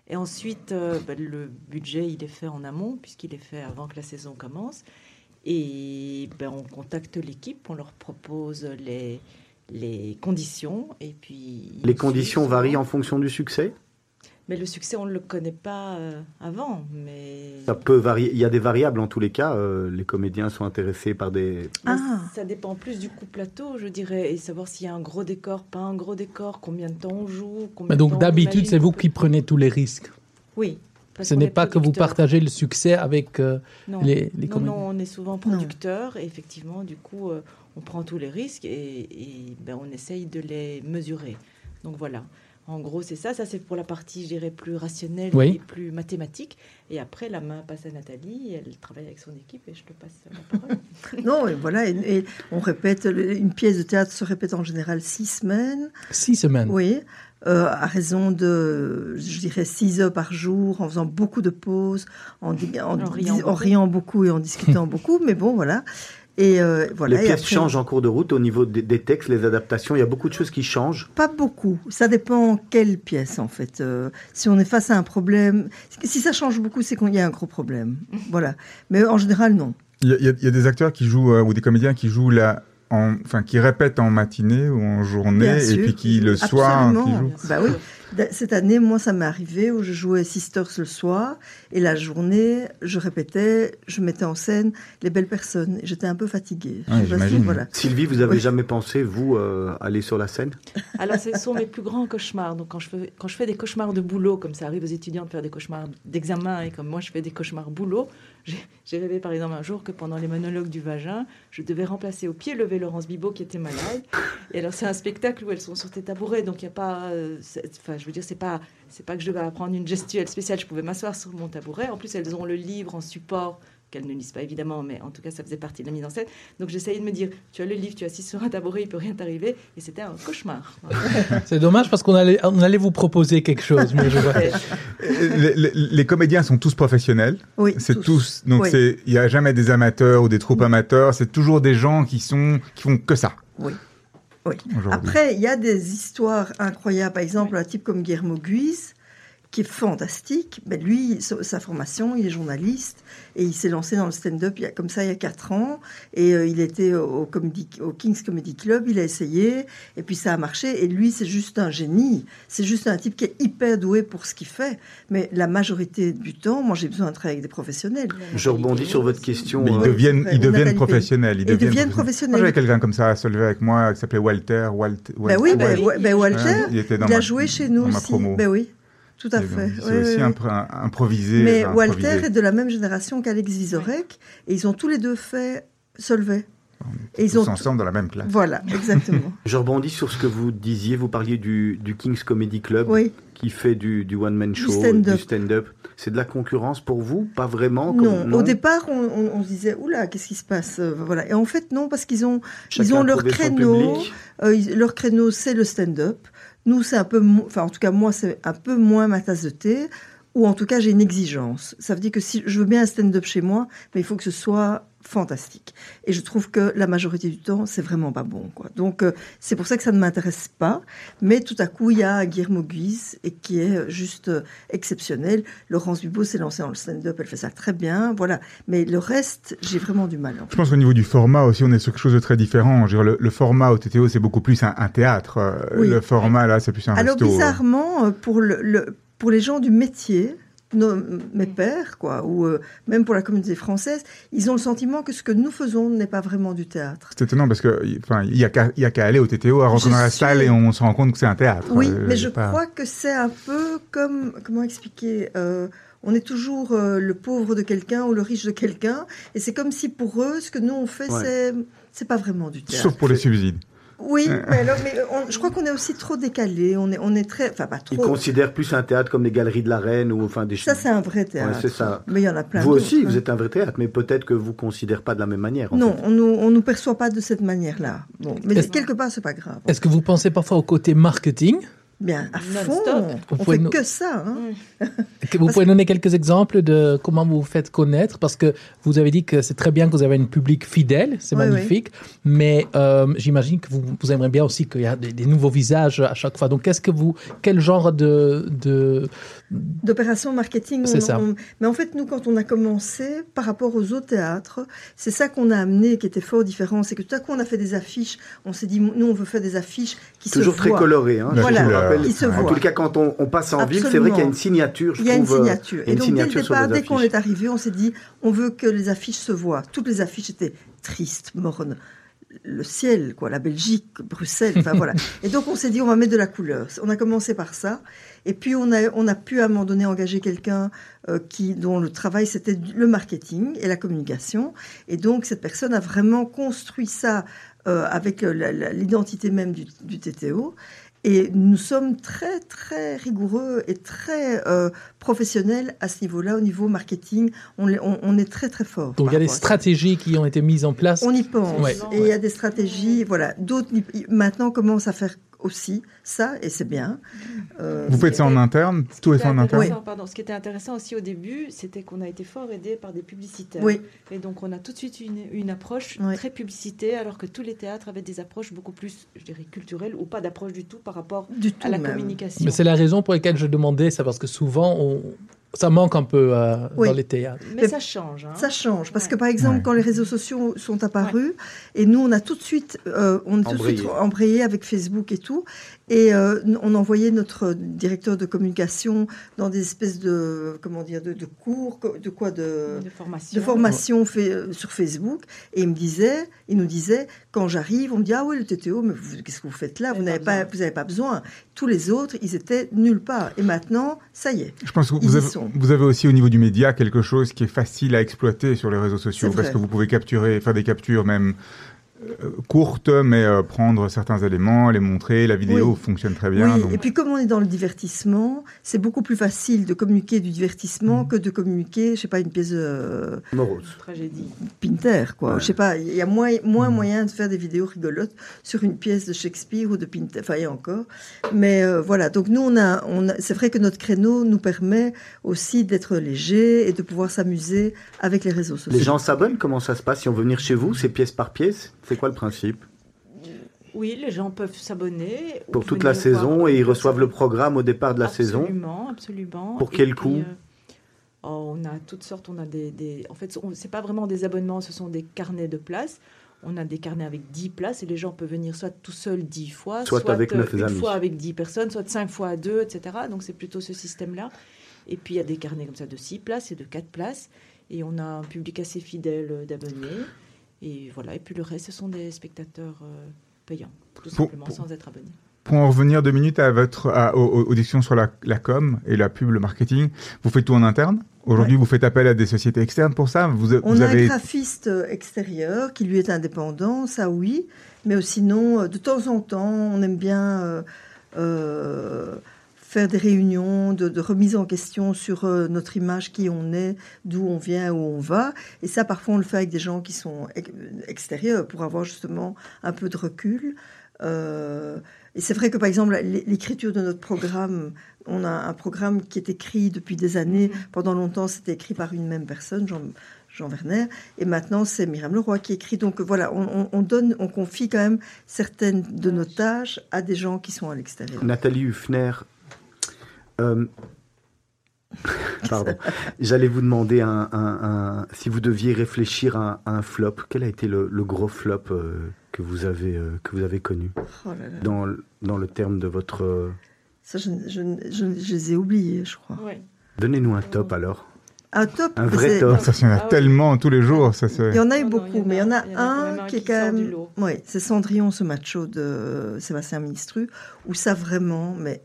Et ensuite, euh, ben, le budget, il est fait en amont, puisqu'il est fait avant que la saison commence. Et ben, on contacte l'équipe, on leur propose les, les conditions. Et puis Les conditions varient en fonction du succès Mais le succès, on ne le connaît pas euh, avant. Mais... Ça peut varier. Il y a des variables en tous les cas. euh, les comédiens sont intéressés par des. Ah. Ça dépend plus du coup plateau, je dirais, et savoir s'il y a un gros décor, pas un gros décor, combien de temps on joue. Combien Mais de Donc d'habitude, c'est vous qui prenez tous les risques. Oui. Parce Ce n'est est pas que vous partagez le succès avec euh, Non. les, les non, comédiens. non, on est souvent producteur, et effectivement, du coup, euh, on prend tous les risques et, et, ben, on essaye de les mesurer. Donc voilà. En gros, c'est ça. Ça, c'est pour la partie, je dirais, plus rationnelle Oui. et plus mathématique. Et après, la main passe à Nathalie. Elle travaille avec son équipe et je te passe la parole. Non, et voilà, et, et on répète, une pièce de théâtre se répète en général six semaines. Six semaines. Oui, euh, à raison de, je dirais, 6 heures par jour, en faisant beaucoup de pauses, en, en, En riant en beaucoup. riant beaucoup et en discutant beaucoup, mais bon, voilà. Et euh, voilà. les et pièces après- changent en cours de route au niveau des, des textes, les adaptations. Il y a beaucoup de choses qui changent. Pas beaucoup. Ça dépend quelle pièce, en fait. Euh, si on est face à un problème, si ça change beaucoup, c'est qu'il y a un gros problème. Voilà. Mais en général, non. Il y, a- il y des acteurs qui jouent, euh, ou des comédiens qui jouent là, en, enfin, qui répètent en matinée ou en journée, et puis qui le soir, Absolument. qui. Bah oui. Cette année, moi, ça m'est arrivé où je jouais Sisters le soir et la journée, je répétais, je mettais en scène les belles personnes. Et J'étais un peu fatiguée. Si- j'imagine. voilà. Sylvie, vous avez Oui. jamais pensé, vous, euh, aller sur la scène? Alors, ce sont mes plus grands cauchemars. Donc, quand je, fais, quand je fais des cauchemars de boulot, comme ça arrive aux étudiants de faire des cauchemars d'examen, et comme moi, je fais des cauchemars boulot, j'ai rêvé, par exemple, un jour que pendant les monologues du vagin, je devais remplacer au pied levé Laurence Bibot, qui était malade. Et alors, c'est un spectacle où elles sont sur des tabourets, donc il n'y a pas... euh, Enfin, je veux dire, c'est pas... C'est pas que je devais apprendre une gestuelle spéciale, je pouvais m'asseoir sur mon tabouret. En plus, elles ont le livre en support qu'elle ne lise pas évidemment, mais en tout cas ça faisait partie de la mise en scène. Donc j'essayais de me dire, tu as le livre, tu es assis sur un tabouret, il peut rien t'arriver, et c'était un cauchemar. C'est dommage parce qu'on allait, on allait vous proposer quelque chose. Mais je vois. les, les- les comédiens sont tous professionnels. Oui, C'est tous. Donc Oui. c'est, il y a jamais des amateurs ou des troupes amateurs. C'est toujours des gens qui sont, qui font que ça. Oui. Oui. Après, il y a des histoires incroyables. Par exemple, un type comme Guillermo Guise, qui est fantastique. Mais lui, sa formation, il est journaliste et il s'est lancé dans le stand-up il y a, comme ça il y a quatre ans. Et euh, il était au, Comedy- au King's Comedy Club, il a essayé et puis ça a marché. Et lui, c'est juste un génie. C'est juste un type qui est hyper doué pour ce qu'il fait. Mais la majorité du temps, moi, j'ai besoin de travailler avec des professionnels. Je rebondis sur votre question. Mais ils Oui, deviennent, ils professionnels. Ils deviennent professionnels. Moi, j'avais quelqu'un comme ça à se lever avec moi, qui s'appelait Walter. Walter Ben oui, ben, oui. ouais, ben Walter, Ouais, il était dans il a joué chez dans nous ma aussi. promo. Ben oui, tout à Et fait. C'est aussi improvisé. Mais enfin, Walter improvisé. est de la même génération qu'Alex Vizorek et ils ont tous les deux fait Solvay. Et ils Tous ont ensemble dans la même classe. Voilà, exactement. Je rebondis sur ce que vous disiez. Vous parliez du, du King's Comedy Club oui. qui fait du, du one-man show, du stand-up. C'est de la concurrence pour vous Pas vraiment Non, au départ, on, on- on se disait, oula, qu'est-ce qui se passe Euh, Voilà. Et en fait, non, parce qu'ils ont, Chacun ils ont leur créneau. euh, leur créneau, c'est le stand-up. Nous, c'est un peu, enfin, en tout cas, moi, c'est un peu moins ma tasse de thé. Ou en tout cas, j'ai une exigence. Ça veut dire que si je veux bien un stand-up chez moi, mais il faut que ce soit fantastique. Et je trouve que la majorité du temps, c'est vraiment pas bon. Quoi. Donc, euh, c'est pour ça que ça ne m'intéresse pas. Mais tout à coup, il y a Guillermo Guise et qui est juste euh, exceptionnel. Laurence Dubos s'est lancée dans le stand-up, elle fait ça très bien. Voilà. Mais le reste, j'ai vraiment du mal. en fait. Je pense qu'au niveau du format aussi, on est sur quelque chose de très différent. Je veux dire, le, le format au TTO, c'est beaucoup plus un, un théâtre. Euh, Oui. Le format, là, c'est plus un Alors resto. euh. bizarrement, euh, pour, le, le- pour les gens du métier, nos- mes pères, quoi, ou euh, même pour la communauté française, ils ont le sentiment que ce que nous faisons n'est pas vraiment du théâtre. C'est étonnant parce que, enfin, il y a qu'à il y a qu'à aller au TTO, à rentrer Je dans la suis- salle et on se rend compte que c'est un théâtre. Oui, Euh, mais je pas- crois que c'est un peu comme, comment expliquer euh, on est toujours euh, le pauvre de quelqu'un ou le riche de quelqu'un, et c'est comme si pour eux, ce que nous on fait, Ouais. c'est c'est pas vraiment du théâtre. Sauf pour les subsides. Oui, mais, alors, mais on- je crois qu'on est aussi trop décalé. On est, on est très, enfin pas Ils considèrent plus un théâtre comme les galeries de la Reine ou enfin des Ça c'est un vrai théâtre. Ouais, c'est ça. Mais il y en a plein. Vous aussi, d'autres, vous hein. êtes un vrai théâtre, mais peut-être que vous ne considérez pas de la même manière. en Non, fait. on nous, on nous perçoit pas de cette manière-là. Bon, mais quelque part, c'est pas grave. Est-ce que vous pensez parfois au côté marketing Bien, à fond. On Vous pouvez fait nous- que ça. hein. Que Vous Parce pouvez donner quelques exemples de comment vous vous faites connaître Parce que vous avez dit que c'est très bien que vous avez un public fidèle, c'est Oui, magnifique, mais euh, j'imagine que vous, vous aimeriez bien aussi qu'il y a des, des nouveaux visages à chaque fois. Donc, qu'est-ce que vous, quel genre de, de D'opération marketing. C'est on- ça. on- Mais en fait, nous, quand on a commencé, par rapport aux autres théâtres, c'est ça qu'on a amené qui était fort différent. C'est que tout à coup, on a fait des affiches. On s'est dit, nous, on veut faire des affiches qui Toujours se très voient. coloré. Hein, Voilà, en tout cas, quand on, on passe en ville, c'est vrai qu'il y a une signature. Je Il y a une trouve, euh, signature. Et donc, dès le départ, dès qu'on est arrivé, on s'est dit, on veut que les affiches se voient. Toutes les affiches étaient tristes, mornes. Le ciel, quoi, la Belgique, Bruxelles, enfin voilà. Et donc, on s'est dit, on va mettre de la couleur. On a commencé par ça. Et puis, on a, on a pu, à un moment donné, engager quelqu'un euh, qui, dont le travail, c'était le marketing et la communication. Et donc, cette personne a vraiment construit ça euh, avec l'identité même du, du TTO. Et nous sommes très, très rigoureux et très euh, professionnels à ce niveau-là, au niveau marketing. On, l'est- on- on est très, très fort. Donc, il y a des stratégies qui ont été mises en place. On y pense. Ouais. Et il y a des stratégies. Voilà. D'autres, maintenant, commencent à faire aussi ça, et c'est bien. Euh, Vous faites ça en interne Tout est fait en interne intéressant, pardon, ce qui était intéressant aussi au début, c'était qu'on a été fort aidé par des publicitaires. oui, Et donc, on a tout de suite une, une approche Oui. très publicité, alors que tous les théâtres avaient des approches beaucoup plus, je dirais, culturelles ou pas d'approche du tout par rapport du tout à la même. communication. Mais c'est la raison pour laquelle je demandais ça, parce que souvent, on- ça manque un peu euh, Oui. dans les théâtres. Mais Mais ça change. hein. Ça change parce Ouais. que par exemple Ouais. quand les réseaux sociaux sont apparus et nous on a tout de suite euh, on est tout de suite embrayé avec Facebook et tout et euh, on envoyait notre directeur de communication dans des espèces de comment dire de, de cours de quoi de de formation. de formation fait euh, sur Facebook et il me disait, il nous disait quand j'arrive, on me dit ah oui le TTO mais qu'est-ce que vous faites là? Vous n'avez n'avez pas, vous avez pas besoin. Tous les autres ils étaient nulle part et maintenant ça y est. Je pense que Ils vous avez, sont. vous avez aussi au niveau du média quelque chose qui est facile à exploiter sur les réseaux sociaux parce que vous pouvez capturer, faire des captures même euh, courte, mais euh, prendre certains éléments, les montrer. La vidéo Oui. fonctionne très bien. Oui, donc- et puis comme on est dans le divertissement, c'est beaucoup plus facile de communiquer du divertissement Mhm. que de communiquer, je sais pas, une pièce de euh, Morose. Tragédie. Pinter, quoi. Ouais. Je sais pas, il y a moins, moins Mhm. moyen de faire des vidéos rigolotes sur une pièce de Shakespeare ou de Pinter, enfin, et encore. Mais euh, voilà, donc nous, on a, on a, c'est vrai que notre créneau nous permet aussi d'être léger et de pouvoir s'amuser avec les réseaux sociaux. Les gens s'abonnent Comment ça se passe si on veut venir chez vous C'est pièce par pièce? C'est quoi le principe? Oui, les gens peuvent s'abonner. ou Pour toute la saison voir- et ils reçoivent le programme au départ de la saison Absolument, absolument. Pour Et quel puis, coût? euh, oh, On a toutes sortes. On a des, des- en fait, on- c'est pas vraiment des abonnements, ce sont des carnets de places. On a des carnets avec 10 places et les gens peuvent venir soit tout seul 10 fois, Soit avec euh, une amis. fois avec 10 personnes, soit 5 fois à 2, etc. Donc c'est plutôt ce système-là. Et puis il y a des carnets comme ça de 6 places et de 4 places. Et on a un public assez fidèle euh, d'abonnés. Et voilà. Et puis le reste, ce sont des spectateurs euh, payants, tout Pour- simplement, pour- sans être abonnés. Pour en revenir deux minutes à votre à- aux, aux- aux discussions sur la, la com et la pub, le marketing, vous faites tout en interne? Aujourd'hui, vous faites appel à des sociétés externes pour ça? Vous, On vous a avez un graphiste euh, extérieur qui lui est indépendant, ça oui, mais sinon, euh, de temps en temps, on aime bien euh, euh, faire des réunions de, de remise en question sur euh, notre image, qui on est, d'où on vient, où on va. Et ça, parfois, on le fait avec des gens qui sont ex- extérieurs pour avoir justement un peu de recul. Euh, et c'est vrai que, par exemple, l'é- l'écriture de notre programme, on a un programme qui est écrit depuis des années. Pendant longtemps, c'était écrit par une même personne, Jean, Jean Werner. Et maintenant, c'est Myriam Leroy qui écrit. Donc voilà, on, on- on donne, on confie quand même certaines de nos tâches à des gens qui sont à l'extérieur. Nathalie Huffner, euh, pardon, j'allais vous demander un, un- un- si vous deviez réfléchir à, un- à un flop. Quel a été le, le gros flop euh, que vous avez euh, que vous avez connu? Oh là là. dans le- dans le terme de votre Ça, je, je- je- je les ai oubliés, je crois. Ouais. Donnez-nous un top alors. Un top? Un vrai top. ça, il y en a Ah oui. tellement tous les jours. Ça, c'est- Il y en a eu Non, non, beaucoup, il y en a- mais il y en a, il y en a quand même un un qui est quand même. Oui, c'est Cendrillon, ce macho de Sébastien Ministru, où ça vraiment, mais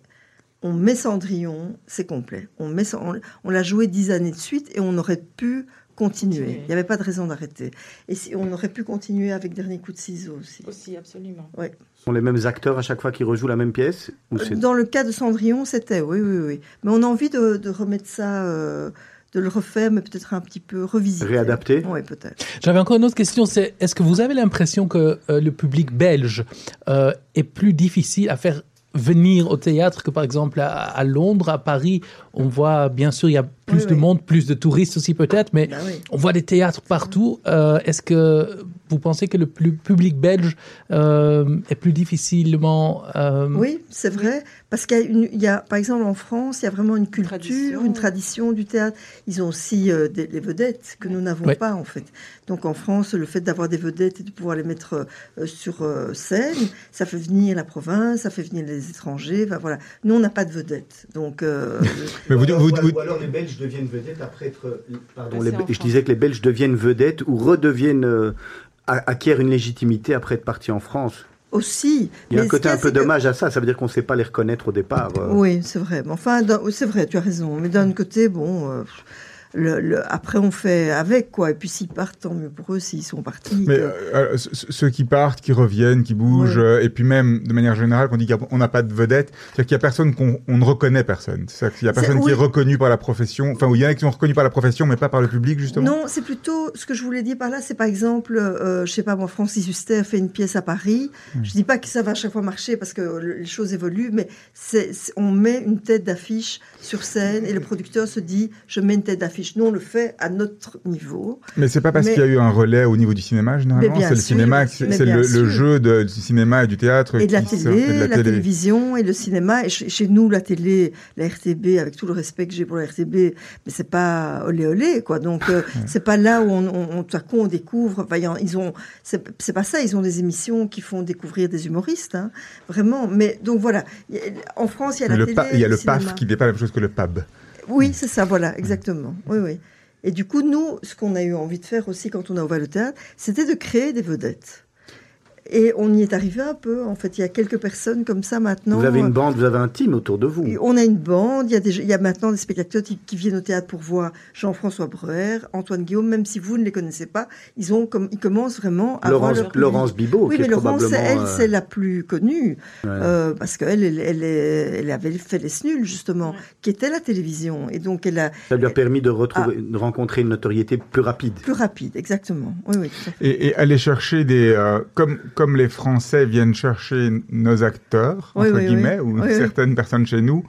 on met Cendrillon, c'est complet. On, met, on, on l'a joué dix années de suite et on aurait pu continuer. Il n'y avait pas de raison d'arrêter. Et si, on aurait pu continuer avec Dernier coup de ciseaux aussi. Aussi, absolument. Ce sont les mêmes acteurs à chaque fois qui rejouent la même pièce ou c'est- Dans le cas de Cendrillon, c'était, oui, oui, oui. Mais on a envie de, de remettre ça, euh, de le refaire, mais peut-être un petit peu revisiter. réadapté Oui, peut-être. J'avais encore une autre question, c'est est-ce que vous avez l'impression que euh, le public belge euh, est plus difficile à faire venir au théâtre que par exemple à, à Londres, à Paris On voit bien sûr il y a plus Oui, de oui. monde, plus de touristes aussi peut-être, mais oui. on voit des théâtres partout. Euh, est-ce que vous pensez que le public belge euh, est plus difficilement euh, Oui, c'est vrai. Parce qu'il y a, y par exemple, en France, il y a vraiment une culture, Tradition. une tradition du théâtre. Ils ont aussi euh, des, les vedettes que nous n'avons Ouais. pas, en fait. Donc, en France, le fait d'avoir des vedettes et de pouvoir les mettre euh, sur euh, scène, ça fait venir la province, ça fait venir les étrangers. Enfin, voilà. Nous, on n'a pas de vedettes. Donc, euh, Mais vous, vous- vous- alors les Belges deviennent vedettes après être. Pardon, Passés les- je disais que les Belges deviennent vedettes ou redeviennent. euh, a- acquièrent une légitimité après être partis en France. Aussi. Il y a Mais un côté un peu que- dommage à ça, ça veut dire qu'on ne sait pas les reconnaître au départ. euh. Oui, c'est vrai. Enfin, c'est vrai, tu as raison. Mais d'un côté, bon, euh, le, le- après, on fait avec, quoi. Et puis, s'ils partent, tant mieux pour eux, s'ils sont partis. Mais euh, euh, ce- ceux qui partent, qui reviennent, qui bougent, Ouais. euh, et puis même de manière générale, quand on dit qu'on n'a pas de vedette, c'est-à-dire qu'il y a personne qu'on on ne reconnaît personne. C'est-à-dire qu'il y a personne qui est reconnu par la profession. Enfin, où il y en a qui sont reconnus par la profession, mais pas par le public justement. Non, c'est plutôt ce que je voulais dire par là, c'est par exemple, euh, je sais pas moi, Francis Huster fait une pièce à Paris. Hmm. Je dis pas que ça va à chaque fois marcher parce que le- les choses évoluent, mais c'est- on met une tête d'affiche sur scène et le producteur se dit, je mets une tête d'affiche. Nous on le fait à notre niveau. Mais c'est pas parce Mais- qu'il y a eu un relais au niveau du cinéma généralement. Mais C'est le cinéma, mais c'est le, le jeu de- du cinéma et du théâtre Et de la télé, sort- et de la, la télé. télévision et le cinéma. Et chez, nous, la télé, la RTB, avec tout le respect que j'ai pour la RTB, mais c'est pas olé olé, quoi. Donc, euh, c'est pas là où on, on, on- tout à coup on découvre. Enfin, ils ont, c'est pas ça. Ils ont des émissions qui font découvrir des humoristes, hein, vraiment. Mais donc voilà. En France, il y a Mais la le télé. il y a le cinéma. PAF qui n'est pas la même chose que le PAB. Oui, c'est ça, voilà, exactement. Oui, oui. Et du coup, nous, ce qu'on a eu envie de faire aussi quand on a ouvert le théâtre, c'était de créer des vedettes. Et on y est arrivé un peu. En fait, il y a quelques personnes comme ça maintenant. Vous avez une bande, vous avez un team autour de vous. On a une bande. Il y a, des, il y a maintenant des spectateurs qui, qui viennent au théâtre pour voir Jean-François Breuer, Antoine Guillaume, même si vous ne les connaissez pas. Ils, ont comme, ils commencent vraiment à Laurence, voir leur Laurence Bibot, Oui, qui mais est Laurence, probablement... elle, euh, c'est la plus connue. ouais. Euh, parce qu'elle, elle, elle, avait fait Les Snuls, justement, Ouais. qui était la télévision. Et donc, elle a Ça lui a permis de, retrouver, Ah. de rencontrer une notoriété plus rapide. plus rapide, exactement. Oui, oui, tout à fait. Et, et aller chercher des... euh, comme, comme les Français viennent chercher nos acteurs, Oui, entre oui, guillemets, oui. ou certaines personnes chez nous,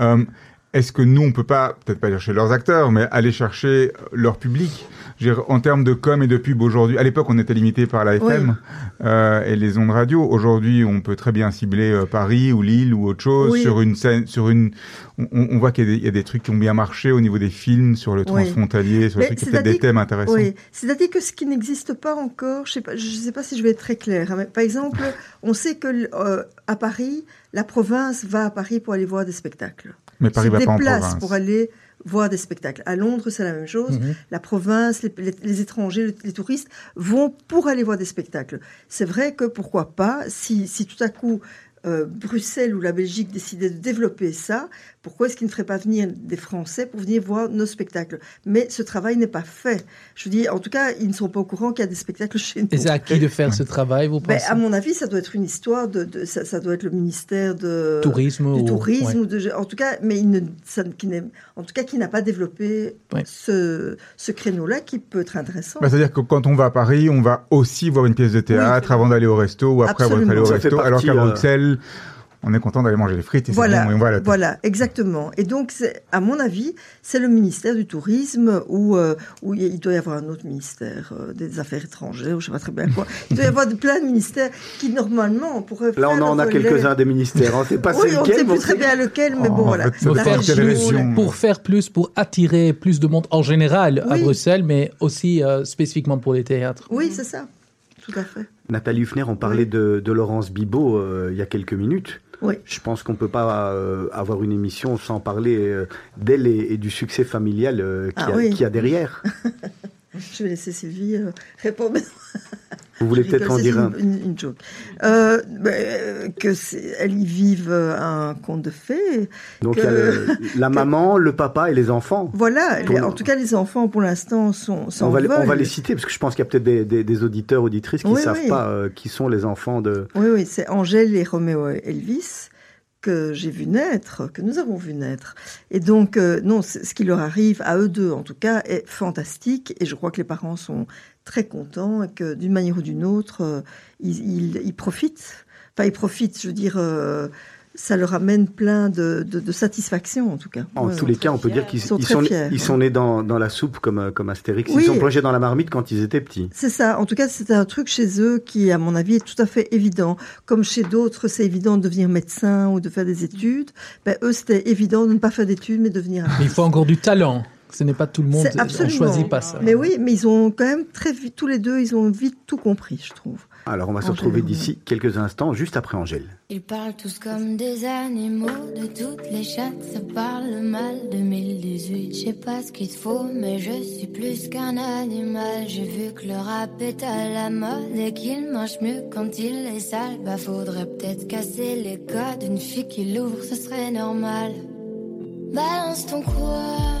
euh, est-ce que nous, on peut pas, peut-être pas chercher leurs acteurs, mais aller chercher leur public? Dire, en termes de com et de pub aujourd'hui, à l'époque, on était limité par la FM euh, et les ondes radio. Aujourd'hui, on peut très bien cibler euh, Paris ou Lille ou autre chose Oui. sur une scène, sur une. On, on voit qu'il y, a des- il y a des trucs qui ont bien marché au niveau des films, sur le Oui. transfrontalier, sur les trucs des thèmes intéressants. Oui, c'est-à-dire que ce qui n'existe pas encore, je sais pas, je sais pas si je vais être très claire. hein, mais par exemple, on sait que euh, à Paris, la province va à Paris pour aller voir des spectacles. Mais Paris se va pas en déplace province. pour aller voir des spectacles. À Londres, c'est la même chose. Mhm. La province, les, les- les étrangers, les, les touristes vont pour aller voir des spectacles. C'est vrai que pourquoi pas, si, si tout à coup euh, Bruxelles ou la Belgique décidaient de développer ça, pourquoi est-ce qu'ils ne feraient pas venir des Français pour venir voir nos spectacles? Mais ce travail n'est pas fait. Je dis, en tout cas, ils ne sont pas au courant qu'il y a des spectacles chez nous. Et c'est à qui de faire ce travail, vous Ben, pensez? à mon avis, ça doit être une histoire de, de- ça, ça doit être le ministère de Tourisme du ou- tourisme ouais. ou de, en tout cas, mais il ne, ça, qui en tout cas, qui n'a pas développé Ouais. ce, ce créneau-là qui peut être intéressant. Bah, C'est-à-dire que quand on va à Paris, on va aussi voir une pièce de théâtre Oui. avant d'aller au resto ou après avoir Absolument. aller au resto, alors qu'à euh, On est content d'aller manger les frites et Voilà, c'est bon, et voilà. voilà, exactement. Et donc, c'est- à mon avis, c'est le ministère du tourisme où, euh, où il doit y avoir un autre ministère euh, des affaires étrangères, ou je sais pas très bien quoi. Il doit y avoir de- plein de ministères qui normalement pourraient Là, on faire en a quelques-uns des ministères. On ne sait pas Oui, c'est on ne lequel, sait plus très bien lequel, mais Oh, bon voilà. quelle région, région. pour faire plus, pour attirer plus de monde en général à. Bruxelles, mais aussi euh, spécifiquement pour les théâtres. Oui, c'est ça. Tout à fait. Nathalie Huffner, on parlait de, de Laurence Bibot euh, il y a quelques minutes. Oui. Je pense qu'on ne peut pas euh, avoir une émission sans parler euh, d'elle et, et du succès familial qu'il Ah a- oui. qu'il y a derrière. Je vais laisser Sylvie euh, répondre. Vous voulez peut-être en dire un une, une, joke. Euh, euh, que elles y vivent euh, un conte de fées. Donc que- il y a le- la maman, le papa et les enfants. Voilà. En tout cas, les enfants pour l'instant sont. On va, les- on va les citer parce que je pense qu'il y a peut-être des, des- des auditeurs, auditrices qui ne Oui, savent oui. pas qui sont les enfants de. Oui, oui, c'est Angèle et Roméo Elvis que j'ai vu naître, que nous avons vu naître. Et donc, euh, non, ce qui leur arrive, à eux deux en tout cas, est fantastique. Et je crois que les parents sont très contents et que d'une manière ou d'une autre, euh, ils profitent. Enfin, ils profitent, je veux dire, euh, ça leur amène plein de, de, de satisfaction en tout cas. En Ouais, tous les cas, on peut dire qu'ils Ils sont ils très sont, fiers, ils ouais. sont nés dans, dans la soupe comme, euh, comme Astérix. Oui. Ils sont plongés dans la marmite quand ils étaient petits. C'est ça. En tout cas, c'est un truc chez eux qui, à mon avis, est tout à fait évident. Comme chez d'autres, c'est évident de devenir médecin ou de faire des études. Ben, eux, c'était évident de ne pas faire d'études, mais de devenir Mais il faut encore du talent. Ce n'est pas tout le monde. C'est On absolument. choisit pas ça. Mais oui, mais ils ont quand même très vite, tous les deux, ils ont vite tout compris, je trouve. Alors, on va se retrouver d'ici quelques instants, juste après Angèle. Ils parlent tous comme des animaux, de toutes les chattes, ça parle mal. 2018, je sais pas ce qu'il te faut, mais je suis plus qu'un animal. J'ai vu que le rap est à la mode et qu'il mange mieux quand il est sale. Bah faudrait peut-être casser les codes, une fille qui l'ouvre, ce serait normal. Balance ton quoi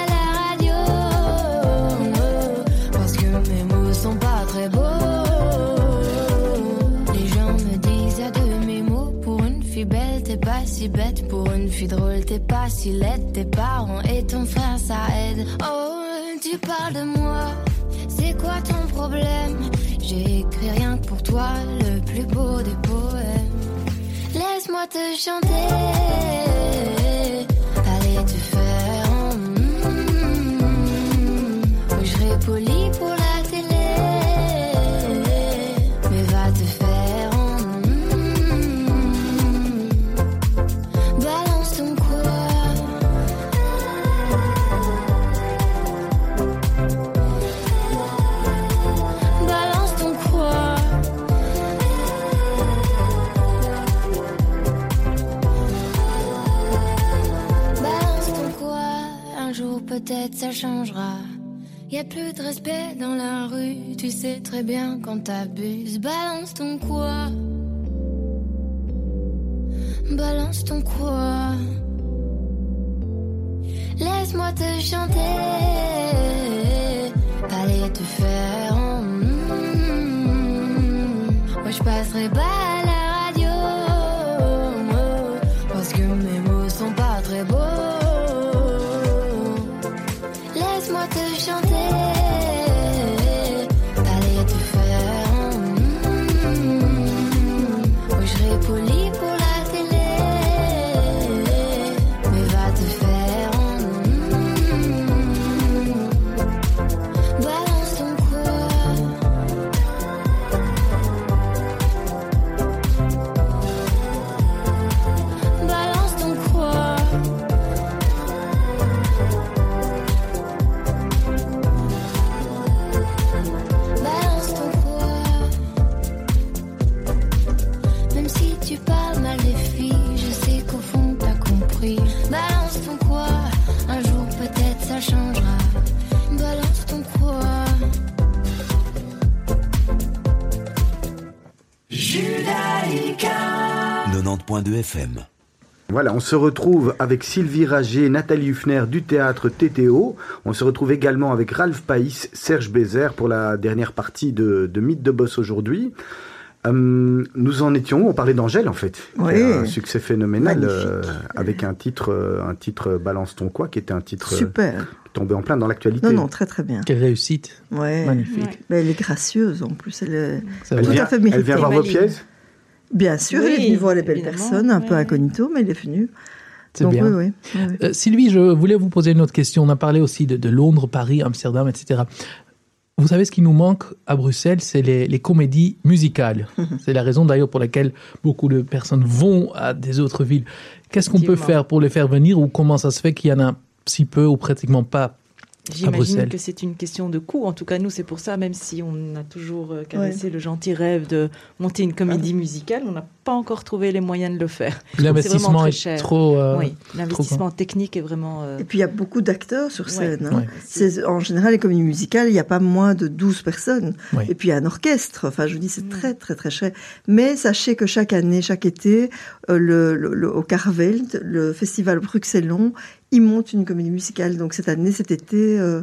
Fille drôle t'es pas si laide Tes parents et ton frère ça aide. Oh tu parles de moi C'est quoi ton problème? J'ai écrit rien que pour toi Le plus beau des poèmes. Laisse-moi te chanter. Allez te faire mm. Poli plus de respect dans la rue, tu sais très bien quand t'abuses. Balance ton quoi? Balance ton quoi? Laisse-moi te chanter, aller te faire. Moi je passerai pas 90.2 FM. Voilà, on se retrouve avec Sylvie Rager, Nathalie Huffner du théâtre TTO. On se retrouve également avec Ralph Païs, Serge Bézère pour la dernière partie de, de Mythe de Boss aujourd'hui. Hum, nous en étions, on parlait d'Angèle en fait, Oui. un succès phénoménal euh, avec un titre, euh, un titre Balance ton quoi, qui était un titre euh, Super. Tombé en plein dans l'actualité. Non, non, très très bien. Quelle réussite. Ouais. Magnifique. Ouais. Mais elle est gracieuse en plus. Elle est... C'est Elle Tout vrai. vient, à fait elle méritée. vient voir vos pièces? Bien sûr, elle est Oui, venue voir les belles personnes, un peu incognito, mais elle est venue. C'est bien. Oui, oui. oui, oui. Euh, Sylvie, je voulais vous poser une autre question. On a parlé aussi de, de Londres, Paris, Amsterdam, etc. Vous savez, ce qui nous manque à Bruxelles, c'est les, les comédies musicales. c'est la raison d'ailleurs pour laquelle beaucoup de personnes vont à des autres villes. Qu'est-ce qu'on peut faire pour les faire venir ou comment ça se fait qu'il y en a si peu ou pratiquement pas J'imagine Bruxelles. que c'est une question de coût. En tout cas, nous, c'est pour ça, même si on a toujours euh, caressé le gentil rêve de monter une comédie musicale, on n'a pas encore trouvé les moyens de le faire. L'investissement est, cher. trop. euh, oui, l'investissement technique est vraiment. euh, Et puis il y a beaucoup d'acteurs sur Ouais. scène. hein. Ouais. C'est En général, les comédies musicales, il n'y a pas moins de 12 personnes. Et puis il y a un orchestre. Enfin, je vous dis, c'est Mm. très, très, très cher. Mais sachez que chaque année, chaque été, euh, le, le- le- au Carveld, le festival Bruxellon, ils montent une comédie musicale. Donc cette année, cet été, euh,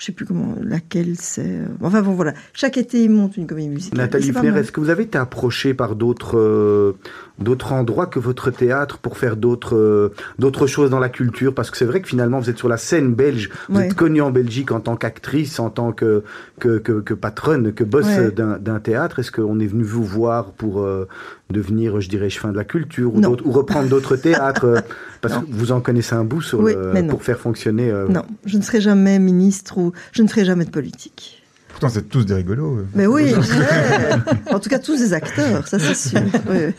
je sais plus comment, laquelle c'est. euh, Enfin bon, voilà. Chaque été, ils montent une comédie musicale. Nathalie mal. est-ce que vous avez été approché par d'autres euh, d'autres endroits que votre théâtre pour faire d'autres euh, d'autres choses dans la culture Parce que c'est vrai que finalement vous êtes sur la scène belge, vous Ouais. êtes connue en Belgique en tant qu'actrice, en tant que que, que, que patronne, que boss Ouais. d'un d'un théâtre. Est-ce qu'on est venu vous voir pour euh, devenir, je dirais, chemin de la culture ou, ou reprendre d'autres théâtres euh, Parce Non. que vous en connaissez un bout sur Oui, le- pour faire fonctionner. euh, Non, je ne serai jamais ministre ou je ne ferai jamais de politique. Pourtant, c'est tous des rigolos. euh. Mais oui, ouais. en tout cas tous des acteurs, ça c'est sûr. Oui.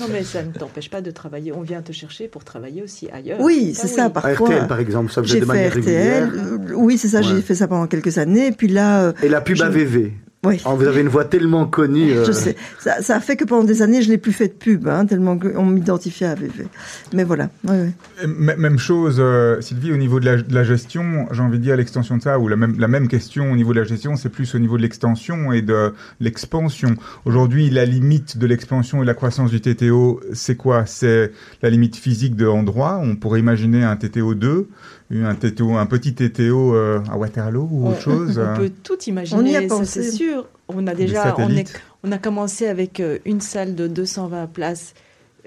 Non, mais ça ne t'empêche pas de travailler. On vient te chercher pour travailler aussi ailleurs. Oui, c'est ça, oui. par- à Parfois, RTL par exemple, ça J'ai de manière RTL, régulière. euh, oui c'est ça, Ouais. j'ai fait ça pendant quelques années, et puis là, euh, Et la pub Je- AVV. Oui, Oh, vous avez une voix tellement connue. euh, je sais, ça, ça a fait que pendant des années je n'ai plus fait de pub, hein, tellement qu'on m'identifiait à AVV. Mais voilà, oui, oui. Et m- Même chose, euh, Sylvie, au niveau de la, de la gestion, j'ai envie de dire l'extension de ça, ou la même, la même question au niveau de la gestion, c'est plus au niveau de l'extension et de l'expansion. Aujourd'hui, la limite de l'expansion et de la croissance du TTO, c'est quoi? C'est la limite physique de endroit. On pourrait imaginer un TTO 2, un, un petit TTO euh, à Waterloo ou autre chose. On euh. peut tout imaginer, On y a ça, pensé. c'est sûr. On a déjà, on, est, on a commencé avec euh, une salle de 220 places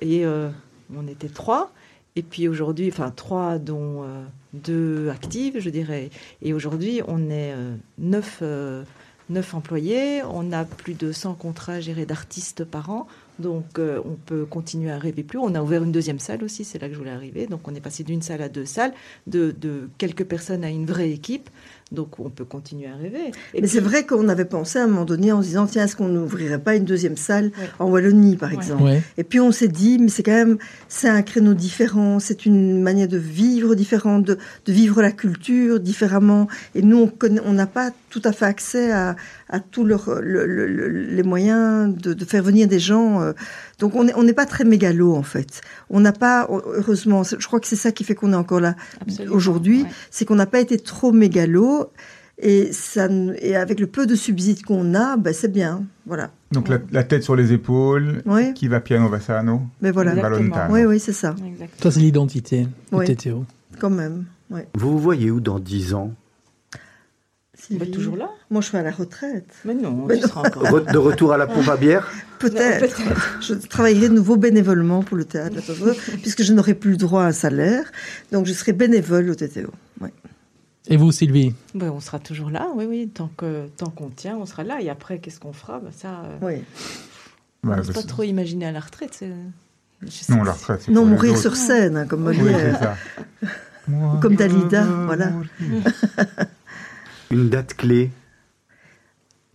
et euh, on était trois. Et puis aujourd'hui, enfin trois dont euh, deux actives, je dirais. Et aujourd'hui, on est euh, neuf, euh, neuf employés. On a plus de 100 contrats gérés d'artistes par an. Donc euh, on peut continuer à rêver plus. On a ouvert une deuxième salle aussi, c'est là que je voulais arriver. Donc on est passé d'une salle à deux salles, de, de quelques personnes à une vraie équipe. Donc on peut continuer à rêver. Et Mais c'est vrai qu'on avait pensé à un moment donné en se disant, tiens, est-ce qu'on n'ouvrirait pas une deuxième salle Ouais. en Wallonie, par Ouais. exemple? Ouais. Et puis on s'est dit, mais c'est quand même, c'est un créneau différent, c'est une manière de vivre différente, de, de vivre la culture différemment. Et nous, on n'a pas tout à fait accès à, à tous leur- le- le- le- les moyens de, de faire venir des gens. euh, Euh, donc on n'est on pas très mégalo en fait. On n'a pas, heureusement, je crois que c'est ça qui fait qu'on est encore là Absolument, aujourd'hui, ouais. c'est qu'on n'a pas été trop mégalo. Et, ça, et avec le peu de subsides qu'on a, ben c'est bien. Voilà. Donc la, la tête sur les épaules, Oui, qui va piano va sano, mais voilà. Exactement. Volontano. Oui, oui, c'est ça, Exact. Ça, c'est l'identité Oui. du TTO. quand même. Oui. Vous vous voyez où dans 10 ans? Bah, Sylvie toujours là Moi, je suis à la retraite. Mais non, Mais tu non. seras encore. Re- De retour à la pompe à bière Peut-être. Je travaillerai de nouveau bénévolement pour le théâtre, puisque je n'aurai plus le droit à un salaire. Donc, je serai bénévole au TTO. Oui. Et vous, Sylvie Ben, on sera toujours là, oui, oui. Tant que tant qu'on tient, on sera là. Et après, qu'est-ce qu'on fera? Ben, Ça, euh, oui. On pas trop imaginer à la retraite. Non, la retraite. Non, mourir sur scène, hein, comme Oui, Molière. c'est ça. Moi, Comme Dalida, voilà. Une date clé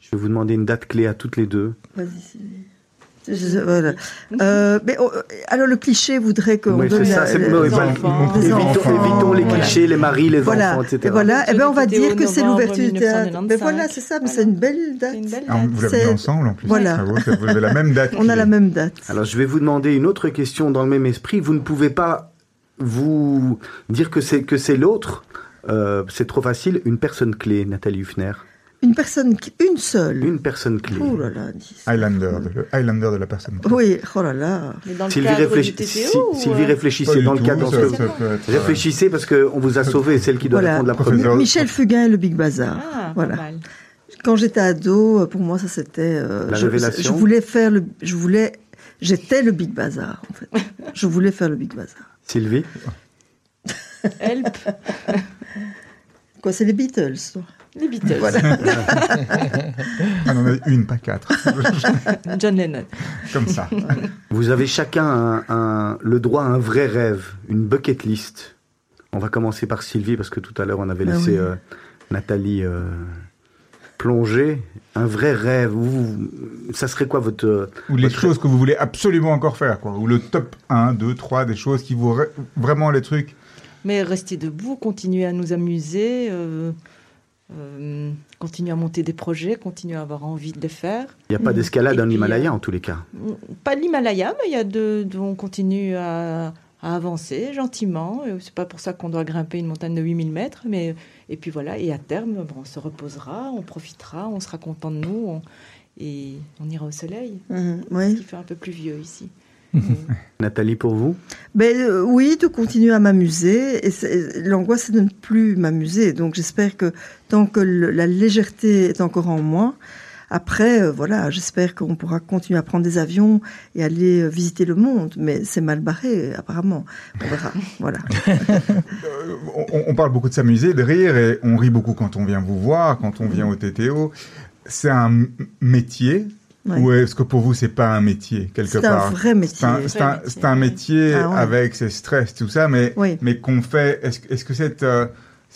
Je vais vous demander une date clé à toutes les deux. Vas-y, Sylvie. Je- voilà. Euh, mais oh, alors le cliché voudrait qu'on Oui, donne c'est ça, la- les- les enfants. Des Évitons, enfants, évitons les voilà. clichés, les maris, les Voilà. enfants, etc. Et voilà. Eh ben, on va dire que c'est l'ouverture du théâtre. 1995. Mais voilà, c'est ça. Mais c'est une belle date. Une belle Ah, date. vous l'avez ensemble en plus. Voilà. Ça- vous avez la même date. On a la même date. Alors, je vais vous demander une autre question dans le même esprit. Vous ne pouvez pas vous dire que c'est que c'est l'autre. Euh, c'est trop facile. Une personne clé, Nathalie Huffner. Une personne, une seule. Une personne clé. Oh là là. Highlander, de- le Highlander de la personne. Oui, oh là là. Mais dans le Sylvie, cadre réfléch- du TTO Si- ou, Sylvie, euh, réfléchissez dans le tout, cadre. que- être, euh, Réfléchissez parce qu'on vous a sauvé. C'est elle qui doit Voilà. répondre la première. Michel Fugain et le Big Bazar. Ah, Voilà. pas mal. Quand j'étais ado, pour moi, ça c'était. euh, La je, révélation. Je voulais faire le. Je voulais. J'étais le Big Bazar, en fait. je voulais faire le Big Bazar. Sylvie. Help, Quoi, c'est les Beatles, toi les Beatles, Ah, on en a une, pas quatre. John Lennon. Comme ça. Vous avez chacun un- un- le droit à un vrai rêve, une bucket list. On va commencer par Sylvie parce que tout à l'heure on avait Ah laissé oui. euh, Nathalie euh, plonger. Un vrai rêve. Vous- ça serait quoi votre euh, Ou les votre- choses que vous voulez absolument encore faire, quoi. Ou le top 1, 2, 3, des choses qui vous... Vraiment les trucs... Mais rester debout, continuer à nous amuser, euh, euh, continuer à monter des projets, continuer à avoir envie de les faire. Il n'y a pas Mhm. d'escalade Et en puis, Himalaya euh, en tous les cas. Pas l'Himalaya, mais il y a de, de- on continue à, à avancer gentiment. C'est pas pour ça qu'on doit grimper une montagne de 8000 mètres, mais et puis voilà. Et à terme, bon, on se reposera, on profitera, on sera content de nous, on- et on ira au soleil, Mhm, ce Oui. qui fait un peu plus vieux ici. Nathalie pour vous? Ben, euh, oui, de continuer à m'amuser. Et l'angoisse, c'est de ne plus m'amuser. Donc j'espère que tant que le- la légèreté est encore en moi, après, euh, voilà, j'espère qu'on pourra continuer à prendre des avions et aller euh, visiter le monde. Mais c'est mal barré, apparemment. On verra. voilà. Euh, on, on parle beaucoup de s'amuser, de rire, et on rit beaucoup quand on vient vous voir, quand on vient au TTO. C'est un métier Ouais. Ou est-ce que pour vous, c'est pas un métier, quelque C'est part un vrai métier. C'est un, c'est un- Vrai métier, c'est un oui. métier Ah ouais. avec ses stress, tout ça, mais, Oui. mais qu'on fait. Est-ce est-ce que cette, euh,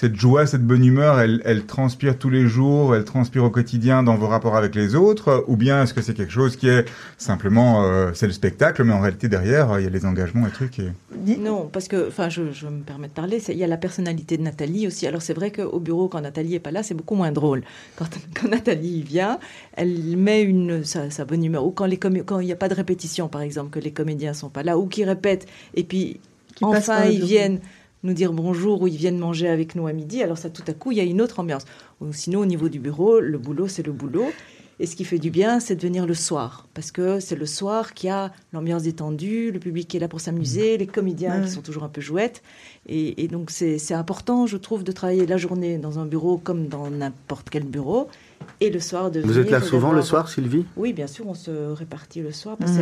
cette joie, cette bonne humeur, elle, elle transpire tous les jours, elle transpire au quotidien dans vos rapports avec les autres Ou bien est-ce que c'est quelque chose qui est simplement. euh, c'est le spectacle, mais en réalité, derrière, euh, il y a les engagements et trucs. Et... Non, parce que, enfin, je, je me permets de parler, c'est- il y a la personnalité de Nathalie aussi. Alors, c'est vrai qu'au bureau, quand Nathalie est pas là, c'est beaucoup moins drôle. Quand, quand Nathalie vient, elle met une, sa, sa bonne humeur. Ou quand les comé- quand il n'y a pas de répétition, par exemple, que les comédiens sont pas là, ou qu'ils répètent, et puis Qui enfin ils viennent nous dire bonjour ou ils viennent manger avec nous à midi. Alors ça, tout à coup, il y a une autre ambiance. Ou sinon, au niveau du bureau, le boulot, c'est le boulot. Et ce qui fait du bien, c'est de venir le soir. Parce que c'est le soir qui a l'ambiance détendue, le public est là pour s'amuser, les comédiens Ouais. qui sont toujours un peu jouettes. Et, et donc, c'est important, je trouve, de travailler la journée dans un bureau comme dans n'importe quel bureau. Et le soir, de Vous venir êtes là souvent le soir, Sylvie? Oui, bien sûr, on se répartit le soir. parce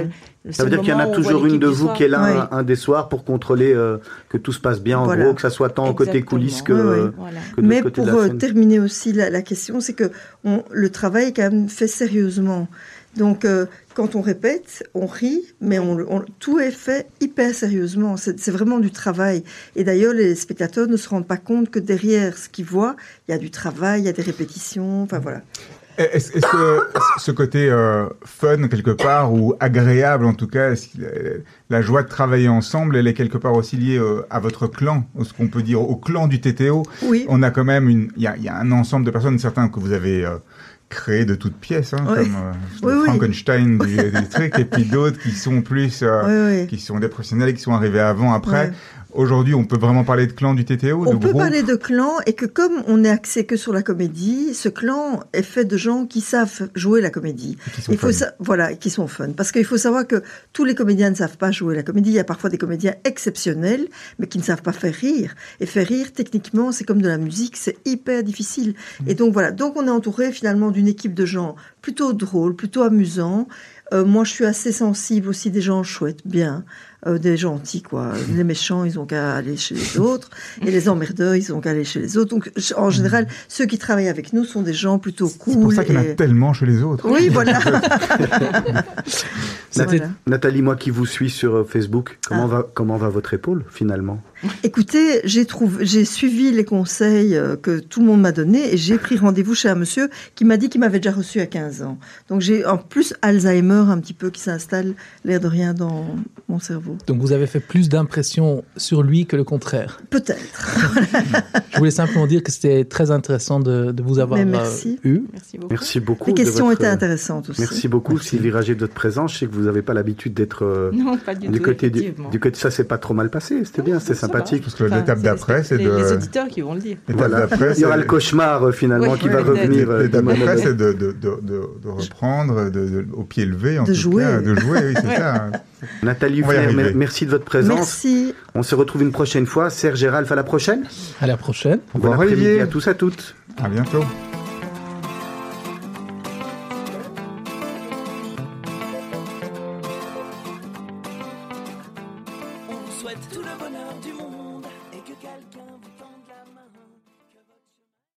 le Ça veut dire qu'il y en a toujours une de vous soir. qui est là Oui. un, un des soirs pour contrôler euh, que tout se passe bien, en Voilà. gros, que ça soit tant côté coulisses que, Oui, oui. euh, Voilà. que de Mais côté pour de la euh, scène. terminer aussi la, la question, c'est que on- le travail est quand même fait sérieusement. Donc, euh, quand on répète, on rit, mais on, on- tout est fait hyper sérieusement. C'est vraiment du travail. Et d'ailleurs, les spectateurs ne se rendent pas compte que derrière ce qu'ils voient, il y a du travail, il y a des répétitions. Enfin voilà. Est-ce que ce côté euh, fun, quelque part, ou agréable en tout cas, la joie de travailler ensemble, elle est quelque part aussi liée euh, à votre clan, ce qu'on peut dire au clan du TTO Oui. On a quand même une, il y a, il y a un ensemble de personnes, certains que vous avez euh, créés de toutes pièces, hein, Oui. comme euh, Oui, le oui. Frankenstein du, du truc, et puis d'autres qui sont plus, euh, qui sont des professionnels, qui sont arrivés avant, après. Aujourd'hui, on peut vraiment parler de clan du TTO, On de peut groupe. parler de clan et que comme on est axé que sur la comédie, ce clan est fait de gens qui savent jouer la comédie. qui sont Il faut fun. sa- voilà, qui sont fun. Parce qu'il faut savoir que tous les comédiens ne savent pas jouer la comédie. Il y a parfois des comédiens exceptionnels, mais qui ne savent pas faire rire. Et faire rire, techniquement, c'est comme de la musique, c'est hyper difficile. Et donc voilà. Donc on est entouré finalement d'une équipe de gens plutôt drôles, plutôt amusants. Euh, moi, je suis assez sensible aussi des gens chouettes, bien, euh, des gentils, quoi. Les méchants, ils ont qu'à aller chez les autres, et les emmerdeurs, ils ont qu'à aller chez les autres. Donc, en général, ceux qui travaillent avec nous sont des gens plutôt cool. C'est pour ça qu'il y en a et- tellement chez les autres. Oui, voilà. Nathalie, moi qui vous suis sur euh, Facebook, comment, Ah. va, comment va votre épaule finalement? Écoutez, j'ai trouvé, j'ai suivi les conseils euh, que tout le monde m'a donnés et j'ai pris rendez-vous chez un monsieur qui m'a dit qu'il m'avait déjà reçu à 15 ans. Donc j'ai en plus Alzheimer un petit peu qui s'installe l'air de rien dans mon cerveau. Donc vous avez fait plus d'impression sur lui que le contraire. Peut-être. Je voulais simplement dire que c'était très intéressant de, de vous avoir merci. euh, eu. Merci beaucoup. Merci beaucoup. Les questions votre- étaient intéressantes aussi. Merci beaucoup Sylvie Rager de votre présence. Je sais que vous n'avez pas l'habitude d'être euh, Non, pas du, du tout. côté du, du côté. Ça s'est pas trop mal passé. C'était bien, c'était sympathique. Parce que Enfin, l'étape c'est d'après, c'est de... les auditeurs qui vont le dire. l'étape Voilà. d'après, Il y aura le cauchemar euh, finalement qui va revenir. L'étape d'après, c'est de, reprendre au pied levé, en De tout jouer. cas, de jouer, oui, c'est ça. Nathalie va y Huffler, merci de votre présence. Merci. On se retrouve une prochaine fois. Serge et Ralph, à la prochaine. À la prochaine. Au Bon revoir, après-midi Olivier. à tous à toutes. À bientôt.